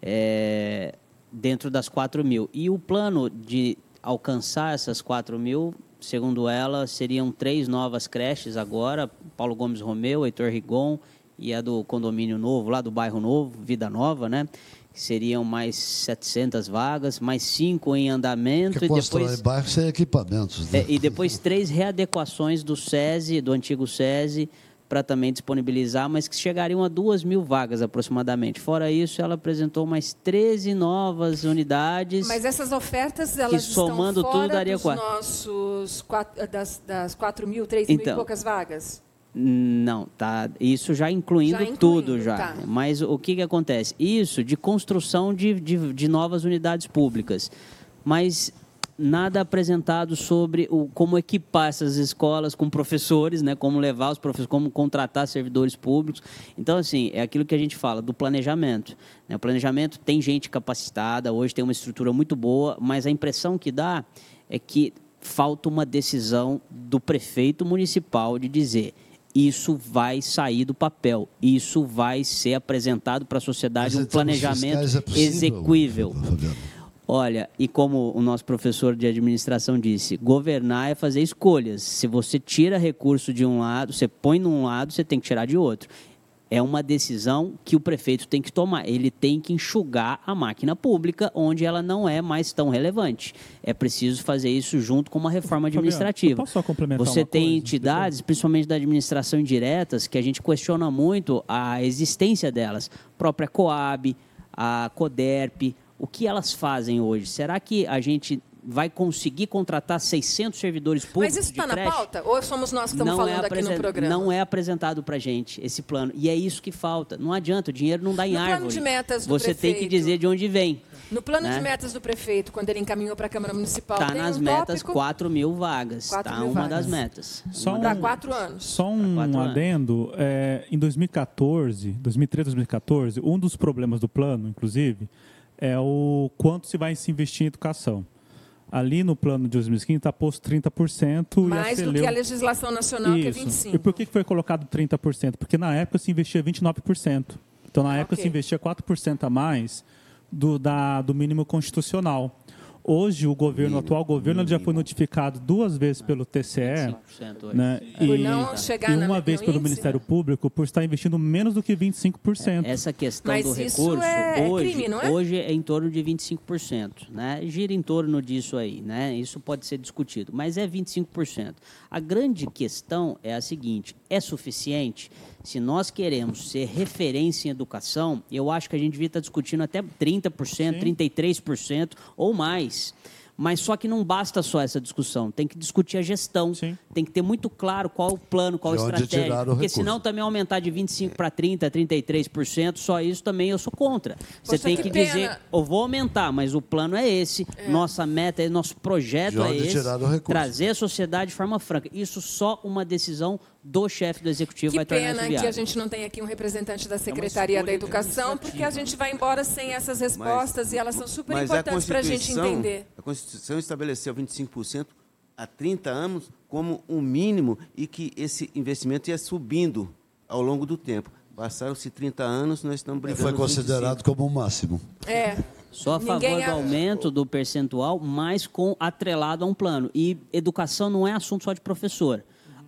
É, dentro das 4 mil. E o plano de alcançar essas 4 mil, segundo ela, seriam três novas creches agora, Paulo Gomes Romeu, Heitor Rigon e a do condomínio novo, lá do bairro Novo, Vida Nova, né? Que seriam mais 700 vagas, mais cinco em andamento Porque e constrói depois... bairro sem equipamentos. né? É, e depois três readequações do SESI, do antigo SESI, para também disponibilizar, mas que chegariam a duas mil vagas aproximadamente. Fora isso, ela apresentou mais 13 novas unidades. Mas essas ofertas, elas somando estão tudo fora daria dos quatro. nossos quatro, das, das 4 mil, 3 mil e Então. poucas vagas? Não, tá. Isso já incluindo, Já incluindo, tudo já. tá. Mas o que, que acontece? Isso de construção de, de, de novas unidades públicas. Mas nada apresentado sobre o, como equipar essas escolas com professores, né? Como levar os professores, como contratar servidores públicos. Então, assim, é aquilo que a gente fala do planejamento. né? O planejamento tem gente capacitada, hoje tem uma estrutura muito boa, mas a impressão que dá é que falta uma decisão do prefeito municipal de dizer isso vai sair do papel, isso vai ser apresentado para a sociedade Mas um termos planejamento é possível, execuível. Olha, e como o nosso professor de administração disse, governar é fazer escolhas. Se você tira recurso de um lado, você põe num lado, você tem que tirar de outro. É uma decisão que o prefeito tem que tomar. Ele tem que enxugar a máquina pública onde ela não é mais tão relevante. É preciso fazer isso junto com uma reforma Fabiano, administrativa. eu posso só complementar Você tem coisa? entidades, principalmente da administração indiretas, que a gente questiona muito a existência delas. A própria Coab, a Coderp, o que elas fazem hoje? Será que a gente vai conseguir contratar 600 servidores públicos Mas isso de está na creche? pauta? Ou somos nós que estamos Não é falando aqui no programa? Não é apresentado para gente esse plano. E é isso que falta. Não adianta, o dinheiro não dá em No plano árvore. de metas do Você tem que prefeito. dizer de onde vem. No plano né? de metas do prefeito, quando ele encaminhou para a Câmara Municipal, Está tem nas um metas tópico 4 mil vagas. 4 Está mil uma vagas. das metas. Só Uma um- quatro anos. Só um quatro anos. adendo. é, em 2014, 2013, 2014, um dos problemas do plano, inclusive, é o quanto se vai se investir em educação. Ali no plano de 2015 está posto 30% e Mais do Celeu- que a legislação nacional, que é Isso. 25%. E por que foi colocado 30%? Porque na época se investia 29%. Então, na época Ok. se investia 4% a mais do, da, do mínimo constitucional. Hoje, o governo, o atual governo, já foi notificado duas vezes pelo TCE, 25% hoje. né? Por E, não chegar e uma vez pelo índice, Ministério? Público por estar investindo menos do que 25%. Essa questão Mas do recurso, é- é hoje, crime, não é? hoje é em torno de 25%. Né? Gira em torno disso aí. Né? Isso pode ser discutido, mas é 25%. A grande questão é a seguinte: é suficiente? Se nós queremos ser referência em educação, eu acho que a gente devia estar discutindo até 30%, 33% ou mais. Mas só que não basta só essa discussão, tem que discutir a gestão, Sim. tem que ter muito claro qual é o plano, qual a estratégia. Porque recurso. senão também aumentar de 25 para 30, 33%, só isso também eu sou contra. Você tem que, que dizer, eu vou aumentar, mas o plano é esse, é. nossa meta, nosso projeto é esse, trazer a sociedade de forma franca. Isso só uma decisão do chefe do executivo que vai tornar viável. que a gente não tem aqui um representante da é Secretaria é da Educação, porque a gente vai embora sem essas respostas mas, e elas são super importantes para a gente entender. A Constituição estabeleceu 25% há 30 anos como um mínimo e que esse investimento ia subindo ao longo do tempo. Passaram-se 30 anos, nós estamos brigando. Foi considerado como o um máximo. É. Só a favor Ninguém do aumento do percentual, mas com atrelado a um plano. E educação não é assunto só de professor.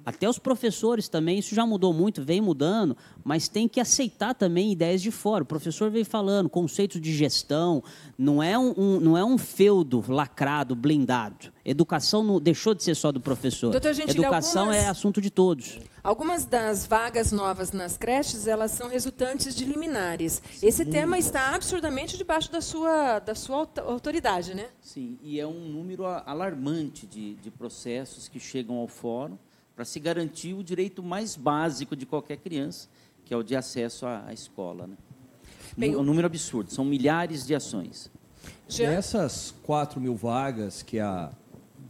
Até os professores também, isso já mudou muito, vem mudando, mas tem que aceitar também ideias de fora. O professor veio falando, conceitos de gestão, não é um, um não é um feudo lacrado, blindado. Educação não, deixou de ser só do professor. Doutor Gentili, Educação algumas, é assunto de todos. Algumas das vagas novas nas creches, elas são resultantes de liminares. Esse Sim. tema está absurdamente debaixo da sua, da sua autoridade, né? Sim, e é um número alarmante de, de processos que chegam ao fórum para se garantir o direito mais básico de qualquer criança, que é o de acesso à, à escola. Né? Bem, um número absurdo, são milhares de ações. Dessas 4 mil vagas que a,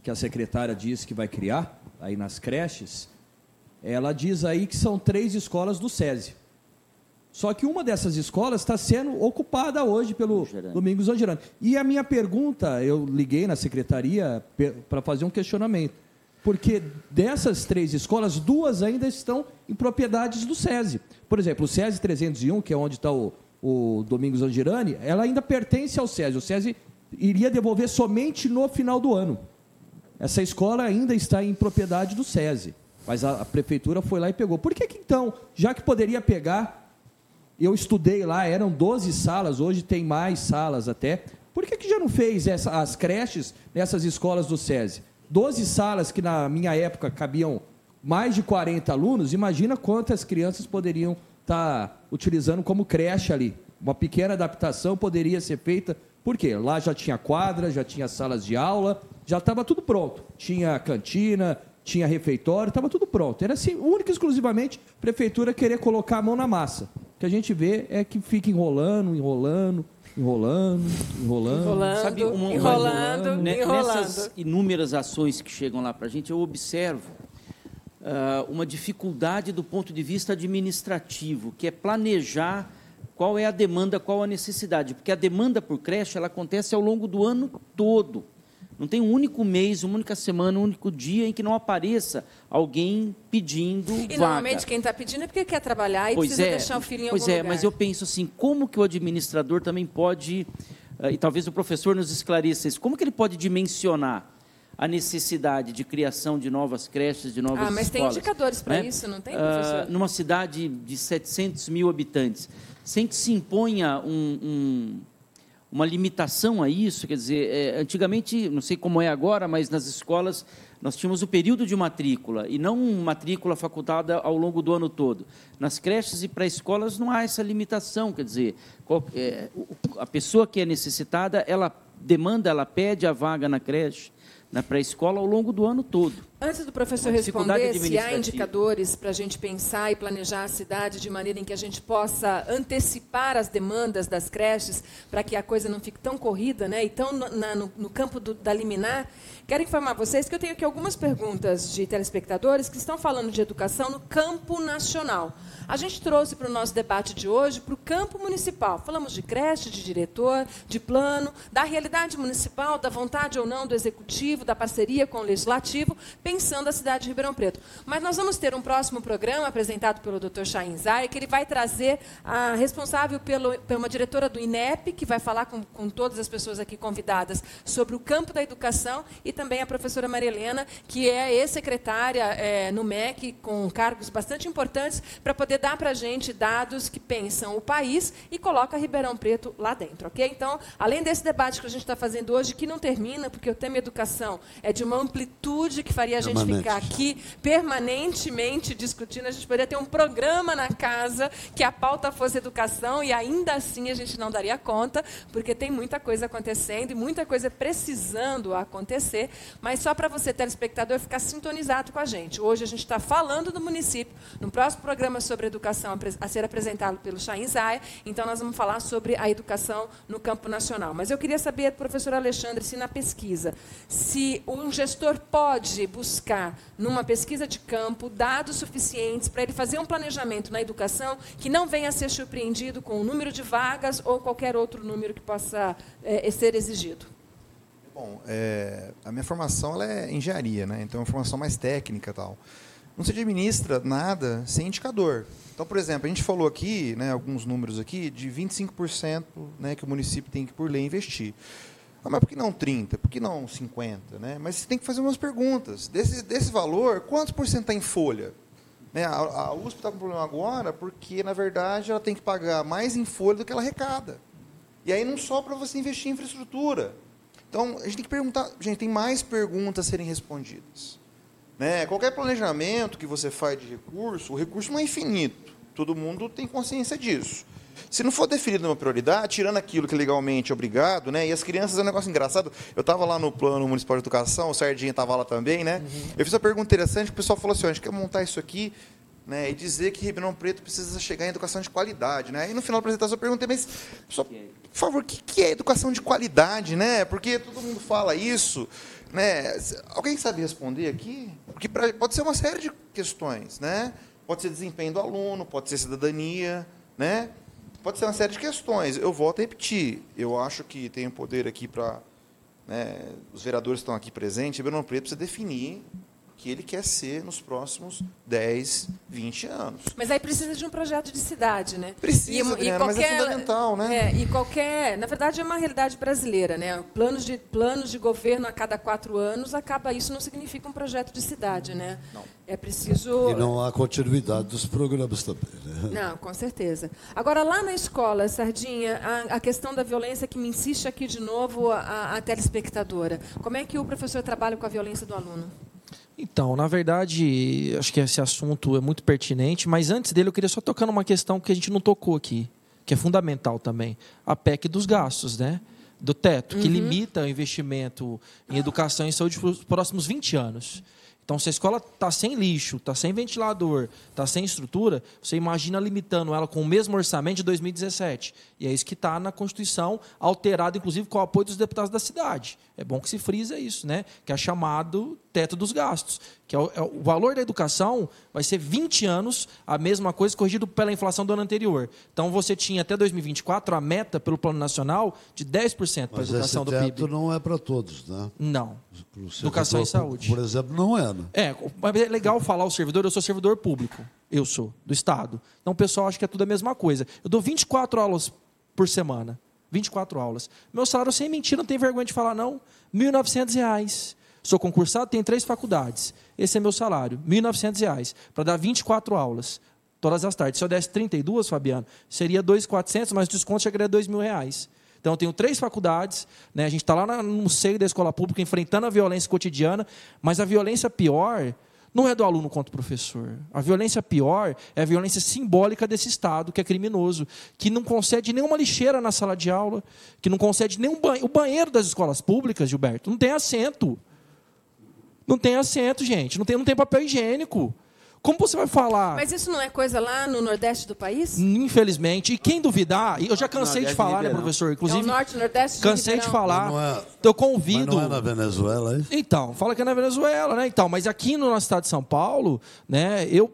que a secretária disse que vai criar aí nas creches, ela diz aí que são três escolas do SESI. Só que uma dessas escolas está sendo ocupada hoje pelo Domingos Angelani. E a minha pergunta, eu liguei na secretaria para fazer um questionamento porque dessas três escolas, duas ainda estão em propriedades do SESI. Por exemplo, o SESI 301, que é onde está o, o Domingos Angirani, ela ainda pertence ao SESI. O SESI iria devolver somente no final do ano. Essa escola ainda está em propriedade do SESI, mas a, a prefeitura foi lá e pegou. Por que, que então, já que poderia pegar, eu estudei lá, eram 12 salas, hoje tem mais salas até, por que, que já não fez essa, as creches nessas escolas do SESI? 12 salas que na minha época cabiam mais de 40 alunos, imagina quantas crianças poderiam estar tá utilizando como creche ali. Uma pequena adaptação poderia ser feita, porque lá já tinha quadra, já tinha salas de aula, já estava tudo pronto. Tinha cantina, tinha refeitório, estava tudo pronto. Era assim, única e exclusivamente a prefeitura querer colocar a mão na massa. O que a gente vê é que fica enrolando, enrolando, enrolando, enrolando. Enrolando, Sabe, uma, enrolando, enrolando. Nessas inúmeras ações que chegam lá para a gente, eu observo uh, uma dificuldade do ponto de vista administrativo, que é planejar qual é a demanda, qual a necessidade. Porque a demanda por creche ela acontece ao longo do ano todo. Não tem um único mês, uma única semana, um único dia em que não apareça alguém pedindo e vaga. normalmente quem está pedindo é porque quer trabalhar e pois precisa é, deixar o filho em pois é, lugar. mas eu penso assim, como que o administrador também pode, eh, e talvez o professor nos esclareça isso, como que ele pode dimensionar a necessidade de criação de novas creches, de novas escolas? Ah, mas escolas, tem indicadores para né? isso, não tem, professor? Uh, numa cidade de 700 mil habitantes, sem que se imponha um, um uma limitação a isso, quer dizer, é, antigamente, não sei como é agora, mas nas escolas nós tínhamos o período de matrícula e não matrícula facultada ao longo do ano todo. Nas creches e pré-escolas não há essa limitação, quer dizer, qual, é, a pessoa que é necessitada, ela demanda, ela pede a vaga na creche, na pré-escola ao longo do ano todo. Antes do professor responder, se há indicadores para a gente pensar e planejar a cidade de maneira em que a gente possa antecipar as demandas das creches para que a coisa não fique tão corrida né, e tão na, no, no, campo do, da liminar, quero informar vocês que eu tenho aqui algumas perguntas de telespectadores que estão falando de educação no campo nacional. A gente trouxe para o nosso debate de hoje para o campo municipal. Falamos de creche, de diretor, de plano, da realidade municipal, da vontade ou não do executivo, da parceria com o legislativo, pensando a cidade de Ribeirão Preto. Mas nós vamos ter um próximo programa apresentado pelo Dr. Chain Zay, que ele vai trazer a responsável pelo, por uma diretora do INEP, que vai falar com, com todas as pessoas aqui convidadas sobre o campo da educação, e também a professora Maria Helena, que é ex-secretária é, no MEC, com cargos bastante importantes, para poder dar para a gente dados que pensam o país e coloca Ribeirão Preto lá dentro, ok? Então, além desse debate que a gente está fazendo hoje, que não termina, porque o tema educação é de uma amplitude que faria a gente ficar aqui permanentemente discutindo. A gente poderia ter um programa na casa que a pauta fosse educação e ainda assim a gente não daria conta, porque tem muita coisa acontecendo e muita coisa precisando acontecer. Mas só para você, telespectador, ficar sintonizado com a gente. Hoje a gente está falando do município, no próximo programa sobre educação a ser apresentado pelo Chain Zaya, então nós vamos falar sobre a educação no campo nacional. Mas eu queria saber, professor Alexandre, se na pesquisa, se um gestor pode buscar, numa pesquisa de campo, dados suficientes para ele fazer um planejamento na educação que não venha a ser surpreendido com o número de vagas ou qualquer outro número que possa eh, ser exigido. Bom, é, a minha formação é engenharia, né? então é uma formação mais técnica tal. Não se administra nada sem indicador. Então, por exemplo, a gente falou aqui, né, alguns números aqui, de 25% né, que o município tem que, por lei, investir. Ah, mas por que não 30%? Por que não 50%? Né? Mas você tem que fazer umas perguntas. Desse, desse valor, quantos por cento está em folha? Né, a, a USP está com problema agora porque, na verdade, ela tem que pagar mais em folha do que ela arrecada. E aí não só para você investir em infraestrutura. Então, a gente tem que perguntar. Gente, tem mais perguntas a serem respondidas. Né? Qualquer planejamento que você faz de recurso, o recurso não é infinito. Todo mundo tem consciência disso. Se não for definido uma prioridade, tirando aquilo que legalmente é obrigado, né? E as crianças é um negócio engraçado. Eu estava lá no plano municipal de educação, o Sardinha estava lá também, né? Eu fiz uma pergunta interessante, o pessoal falou assim: "Ó, a gente quer montar isso aqui né, e dizer que Ribeirão Preto precisa chegar em educação de qualidade. Né? E no final da apresentação eu perguntei, mas, só, por favor, o que, que é educação de qualidade? Né? Porque todo mundo fala isso. Né? Alguém sabe responder aqui? Porque pra- pode ser uma série de questões. Né? Pode ser desempenho do aluno, pode ser cidadania, né? Pode ser uma série de questões. Eu volto a repetir. Eu acho que tem o poder aqui para. Né, os vereadores estão aqui presentes, Ribeirão Preto precisa definir que ele quer ser nos próximos 10, 20 anos. Mas aí precisa de um projeto de cidade, né? Precisa, Adriana, mas é fundamental, né? É, e qualquer, na verdade, é uma realidade brasileira, né? Planos de planos de governo a cada quatro anos acaba isso não significa um projeto de cidade, né? Não. É preciso. E não há continuidade dos programas também. Né? Não, com certeza. Agora, lá na escola, Sardinha, a, a questão da violência que me insiste aqui de novo a, a telespectadora. Como é que o professor trabalha com a violência do aluno? Então, na verdade, acho que esse assunto é muito pertinente, mas antes dele eu queria só tocar numa questão que a gente não tocou aqui, que é fundamental também, a PEC dos gastos, né? Do teto, que Uhum. limita o investimento em educação e saúde para os próximos 20 anos. Então, se a escola está sem lixo, está sem ventilador, está sem estrutura, você imagina limitando ela com o mesmo orçamento de 2017. E é isso que está na Constituição, alterado, inclusive, com o apoio dos deputados da cidade. É bom que se frisa isso, né? que é chamado teto dos gastos. Que é o, é o valor da educação vai ser 20 anos, a mesma coisa, corrigido pela inflação do ano anterior. Então, você tinha até 2024 a meta pelo Plano Nacional de 10% para a educação esse do teto PIB. não é para todos, né? Não. Educação e saúde. Por exemplo, não é, É, mas é legal falar o servidor, eu sou servidor público. Eu sou, do Estado. Então o pessoal acha que é tudo a mesma coisa. Eu dou 24 aulas por semana. 24 aulas. Meu salário, sem mentira, não tem vergonha de falar, não. 1.900 reais. Sou concursado, tenho três faculdades. Esse é meu salário, 1.900 reais, para dar 24 aulas, todas as tardes. Se eu desse 32, Fabiano, seria 2.400, mas o desconto chegaria a 2.000 reais. Então, eu tenho três faculdades, né? a gente está lá no seio da escola pública, enfrentando a violência cotidiana, mas a violência pior não é do aluno contra o professor. A violência pior é a violência simbólica desse Estado, que é criminoso, que não concede nenhuma lixeira na sala de aula, que não concede nenhum banheiro. O banheiro das escolas públicas, Gilberto, não tem assento. Não tem assento, gente. Não tem, não tem papel higiênico. Como você vai falar? Mas isso não é coisa lá no Nordeste do país? Infelizmente, e quem duvidar, e eu já cansei de falar, né, professor? É o Inclusive, Norte, Nordeste de cansei de falar. Mas não é- eu convido. Mas não é na Venezuela, é isso? Então, fala que é na Venezuela, né? Então, mas aqui no nosso estado de São Paulo, né, eu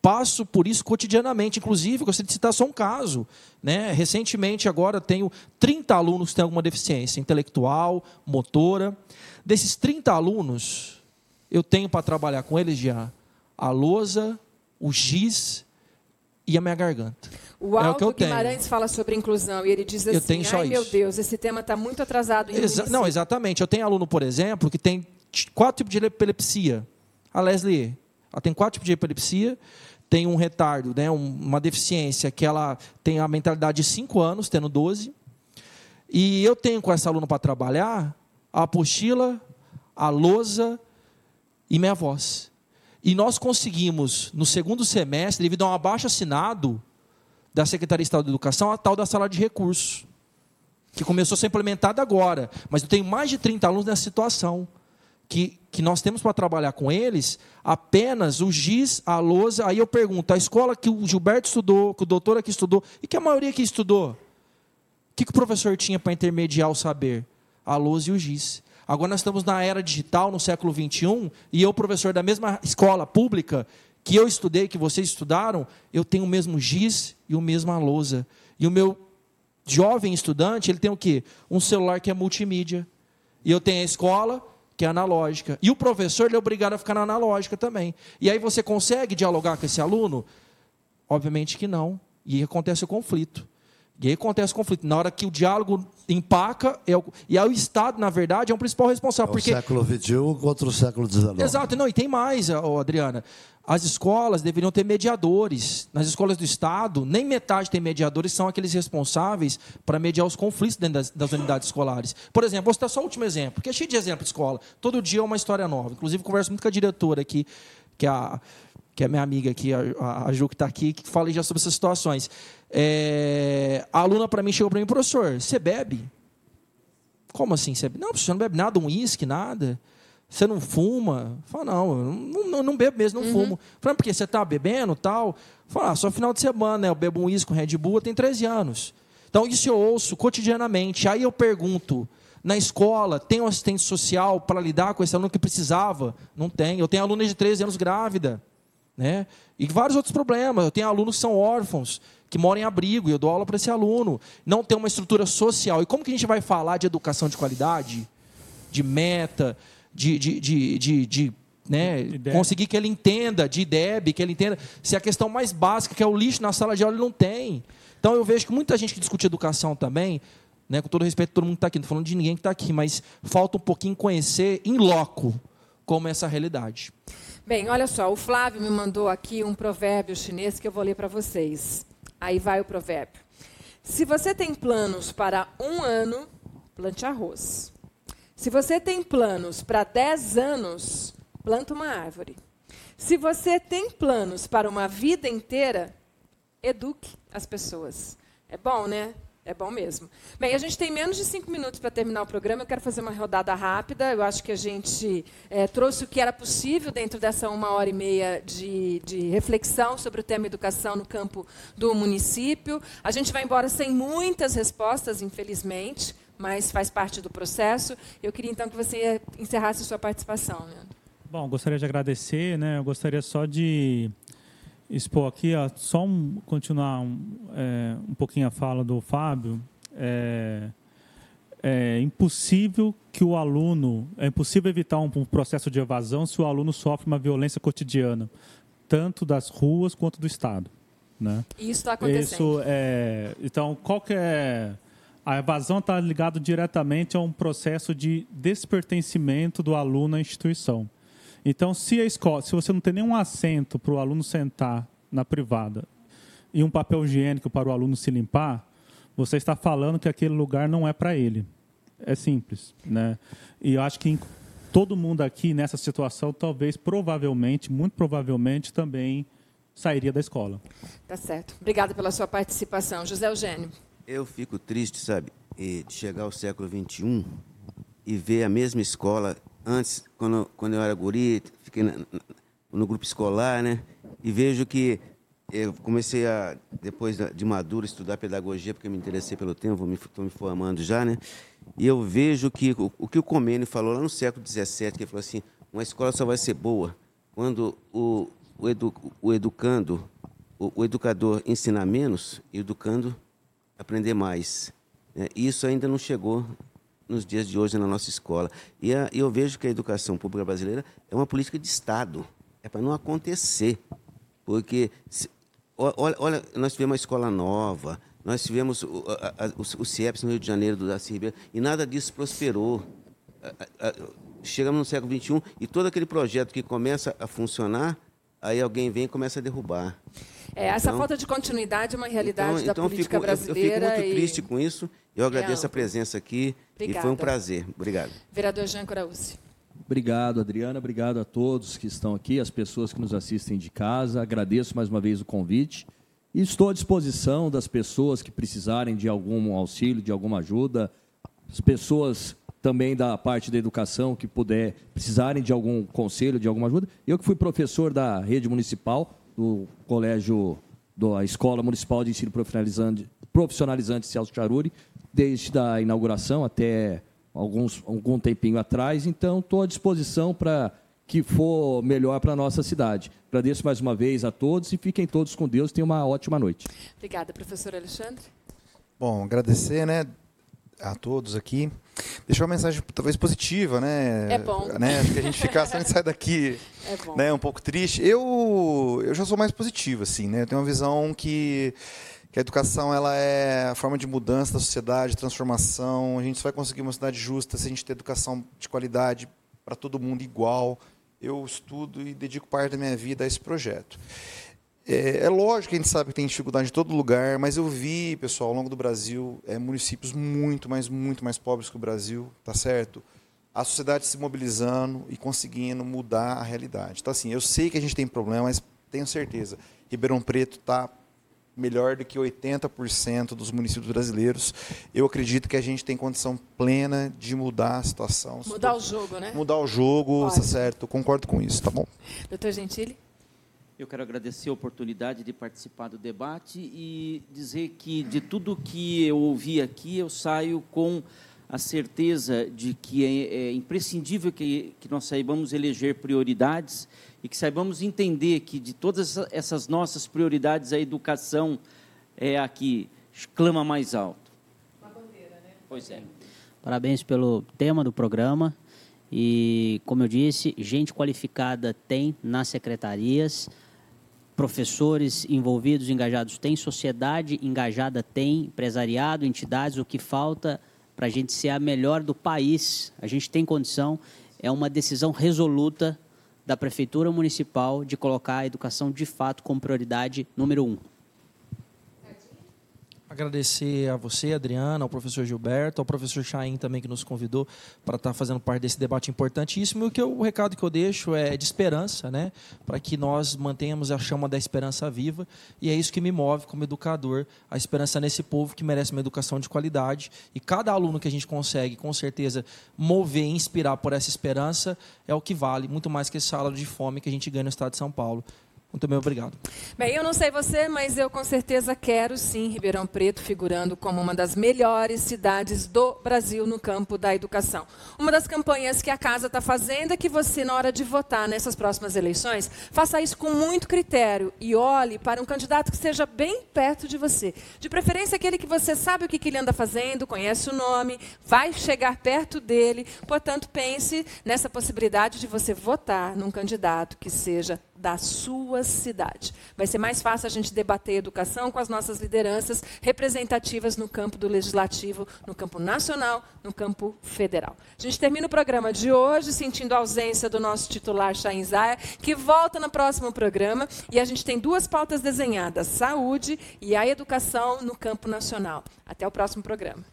passo por isso cotidianamente. Inclusive, gostaria de citar só um caso. Né? Recentemente, agora, tenho 30 alunos que têm alguma deficiência intelectual, motora. Desses 30 alunos, eu tenho para trabalhar com eles já a lousa, o giz e a minha garganta. O é o Aldo que eu tenho. Guimarães fala sobre inclusão e ele diz assim: Eu tenho só ai meu isso." Deus, esse tema está muito atrasado. em Exa- município." não, exatamente. Eu tenho aluno, por exemplo, que tem quatro tipos de epilepsia. A Leslie, ela tem quatro tipos de epilepsia, tem um retardo, né, um- uma deficiência que ela tem a mentalidade de 5 anos, tendo 12. E eu tenho com essa aluna para trabalhar a apostila, a lousa e minha voz. E nós conseguimos, no segundo semestre, devido a um abaixo assinado da Secretaria Estadual de Educação, a tal da sala de recursos, que começou a ser implementada agora. Mas eu tenho mais de 30 alunos nessa situação, que, que nós temos para trabalhar com eles apenas o giz, a lousa. Aí eu pergunto, a escola que o Gilberto estudou, que o doutor aqui estudou, e que a maioria aqui estudou? O que, que o professor tinha para intermediar o saber? A lousa e o giz. Agora nós estamos na era digital, no século XXI, e eu, professor da mesma escola pública que eu estudei, que vocês estudaram, eu tenho o mesmo giz e o mesmo lousa. E o meu jovem estudante, ele tem o quê? Um celular que é multimídia. E eu tenho a escola, que é analógica. E o professor, ele é obrigado a ficar na analógica também. E aí você consegue dialogar com esse aluno? Obviamente que não. E acontece o conflito. E aí acontece o conflito. Na hora que o diálogo empaca, é o, e aí o Estado, na verdade, é o principal responsável. É o porque... século XXI contra o século XIX. Exato. Não, e tem mais, Adriana. As escolas deveriam ter mediadores. Nas escolas do Estado, nem metade tem mediadores, são aqueles responsáveis para mediar os conflitos dentro das, das, unidades escolares. Por exemplo, vou citar só o último exemplo, porque é cheio de exemplo de escola. Todo dia é uma história nova. Inclusive, converso muito com a diretora aqui, que é a, que é minha amiga aqui, a, a Ju, que está aqui, que fala já sobre essas situações. É, a aluna para mim chegou para mim, professor, você bebe? Como assim? Você bebe? Não, professor, não bebe nada, um uísque, nada. Você não fuma? Fala, não, não, não, não bebo mesmo, não uhum. fumo. Fala, porque você está bebendo tal? Fala, ah, só final de semana, né? Eu bebo um uísque com Red Bull, eu tenho 13 anos. Então, isso eu ouço cotidianamente. Aí eu pergunto, na escola, tem um assistente social para lidar com esse aluno que precisava? Não tem. Eu tenho aluna de 13 anos grávida. Né? E vários outros problemas. Eu tenho alunos que são órfãos, que moram em abrigo, e eu dou aula para esse aluno. Não tem uma estrutura social. E como que a gente vai falar de educação de qualidade, de meta, de, de, de, de, de né, conseguir que ele entenda, de IDEB, que ele entenda, se a questão mais básica, que é o lixo na sala de aula, ele não tem. Então eu vejo que muita gente que discute educação também, né, com todo respeito a todo mundo que está aqui, não estou falando de ninguém que está aqui, mas falta um pouquinho conhecer em loco como é essa realidade. Bem, olha só, o Flávio me mandou aqui um provérbio chinês que eu vou ler para vocês. Aí vai o provérbio. Se você tem planos para um ano, plante arroz. Se você tem planos para 10 anos, planta uma árvore. Se você tem planos para uma vida inteira, eduque as pessoas. É bom, né? É bom mesmo. Bem, a gente tem menos de cinco minutos para terminar o programa. Eu quero fazer uma rodada rápida. Eu acho que a gente é, trouxe o que era possível dentro dessa uma hora e meia de, de, reflexão sobre o tema educação no campo do município. A gente vai embora sem muitas respostas, infelizmente mas faz parte do processo. Eu queria então que você encerrasse sua participação. Leandro. Bom, gostaria de agradecer, né? Eu gostaria só de expor aqui, ó, só um, continuar um, é, um pouquinho a fala do Fábio. É, é impossível que o aluno, é impossível evitar um, um processo de evasão se o aluno sofre uma violência cotidiana, tanto das ruas quanto do Estado. Né? Isso está acontecendo. Isso é, então, qual que é a evasão está ligada diretamente a um processo de despertencimento do aluno à instituição. Então, se a escola, se você não tem nenhum assento para o aluno sentar na privada e um papel higiênico para o aluno se limpar, você está falando que aquele lugar não é para ele. É simples, né? E eu acho que todo mundo aqui nessa situação, talvez, provavelmente, muito provavelmente, também sairia da escola. Tá certo. Obrigada pela sua participação, José Eugênio. Eu fico triste, sabe, de chegar ao século XXI e ver a mesma escola. Antes, quando, quando eu era guri, fiquei na, no grupo escolar, né? E vejo que eu comecei a, depois de maduro, estudar pedagogia, porque me interessei pelo tema, estou me, me formando já, né? E eu vejo que o, o que o Comênio falou lá no século XVII, que ele falou assim, uma escola só vai ser boa quando o, o, edu, o educando, o, o educador ensina menos e o educando aprender mais. É, isso ainda não chegou nos dias de hoje na nossa escola. E a, eu vejo que a educação pública brasileira é uma política de Estado. É para não acontecer. Porque, se, olha, olha, nós tivemos uma escola nova, nós tivemos o, a, a, o, CIEPS no Rio de Janeiro, do Darcy Ribeiro, e nada disso prosperou. Chegamos no século XXI e todo aquele projeto que começa a funcionar, aí alguém vem e começa a derrubar. É, essa então, falta de continuidade é uma realidade então, da então política fico, brasileira. Eu, fico muito e... triste com isso. Eu agradeço é a presença aqui Obrigada. e foi um prazer. Obrigado. Vereador Jean Coraúci. Obrigado, Adriana. Obrigado a todos que estão aqui, as pessoas que nos assistem de casa. Agradeço mais uma vez o convite. E estou à disposição das pessoas que precisarem de algum auxílio, de alguma ajuda, as pessoas também da parte da educação que puder precisarem de algum conselho, de alguma ajuda. Eu que fui professor da rede municipal, do colégio, da Escola Municipal de Ensino Profissionalizante, profissionalizante Celso Charuri, desde a inauguração até alguns, algum tempinho atrás. Então, estou à disposição para que for melhor para a nossa cidade. Agradeço mais uma vez a todos e fiquem todos com Deus. Tenham uma ótima noite. Obrigada, professor Alexandre. Bom, agradecer né, a todos aqui. Deixar uma mensagem talvez positiva, né? É bom. Né? Acho que a gente ficar, a gente sai daqui É bom. né, um pouco triste. Eu, eu já sou mais positivo, assim, né? Eu tenho uma visão que, que a educação ela é a forma de mudança da sociedade, transformação. A gente só vai conseguir uma cidade justa se a gente ter educação de qualidade para todo mundo igual. Eu estudo e dedico parte da minha vida a esse projeto. É, é lógico que a gente sabe que tem dificuldade em todo lugar, mas eu vi, pessoal, ao longo do Brasil, é, municípios muito, mas muito mais pobres que o Brasil, tá certo? A sociedade se mobilizando e conseguindo mudar a realidade. Então, assim, eu sei que a gente tem problema, mas tenho certeza, Ribeirão Preto está melhor do que 80% dos municípios brasileiros. Eu acredito que a gente tem condição plena de mudar a situação. Mudar o jogo, né? Mudar o jogo, tá Ótimo. certo? Concordo com isso, tá bom? Doutor Gentili? Eu quero agradecer a oportunidade de participar do debate e dizer que de tudo que eu ouvi aqui, eu saio com a certeza de que é, é imprescindível que, que nós saibamos eleger prioridades e que saibamos entender que de todas essa- essas nossas prioridades, a educação é a que clama mais alto. Pois é. Parabéns pelo tema do programa. E, como eu disse, gente qualificada tem nas secretarias, professores envolvidos, engajados tem, sociedade engajada tem, empresariado, entidades. O que falta para a gente ser a melhor do país, a gente tem condição, é uma decisão resoluta da Prefeitura Municipal de colocar a educação de fato como prioridade número um. Agradecer a você, Adriana, ao professor Gilberto, ao professor Chaim também que nos convidou para estar fazendo parte desse debate importantíssimo. E o, que eu- o recado que eu deixo é de esperança, né? Para que nós mantenhamos a chama da esperança viva. E é isso que me move como educador, a esperança nesse povo que merece uma educação de qualidade. E cada aluno que a gente consegue, com certeza, mover e inspirar por essa esperança é o que vale, muito mais que esse salário de fome que a gente ganha no estado de São Paulo. Muito bem, obrigado. Bem, eu não sei você, mas eu com certeza quero sim Ribeirão Preto figurando como uma das melhores cidades do Brasil no campo da educação. Uma das campanhas que a casa está fazendo é que você, na hora de votar nessas próximas eleições, faça isso com muito critério e olhe para um candidato que esteja bem perto de você. De preferência, aquele que você sabe o que, que ele anda fazendo, conhece o nome, vai chegar perto dele. Portanto, pense nessa possibilidade de você votar num candidato que seja da sua cidade. Vai ser mais fácil a gente debater educação com as nossas lideranças representativas no campo do legislativo, no campo nacional, no campo federal. A gente termina o programa de hoje sentindo a ausência do nosso titular Chain Zaya, que volta no próximo programa, e a gente tem duas pautas desenhadas: saúde e a educação no campo nacional. Até o próximo programa.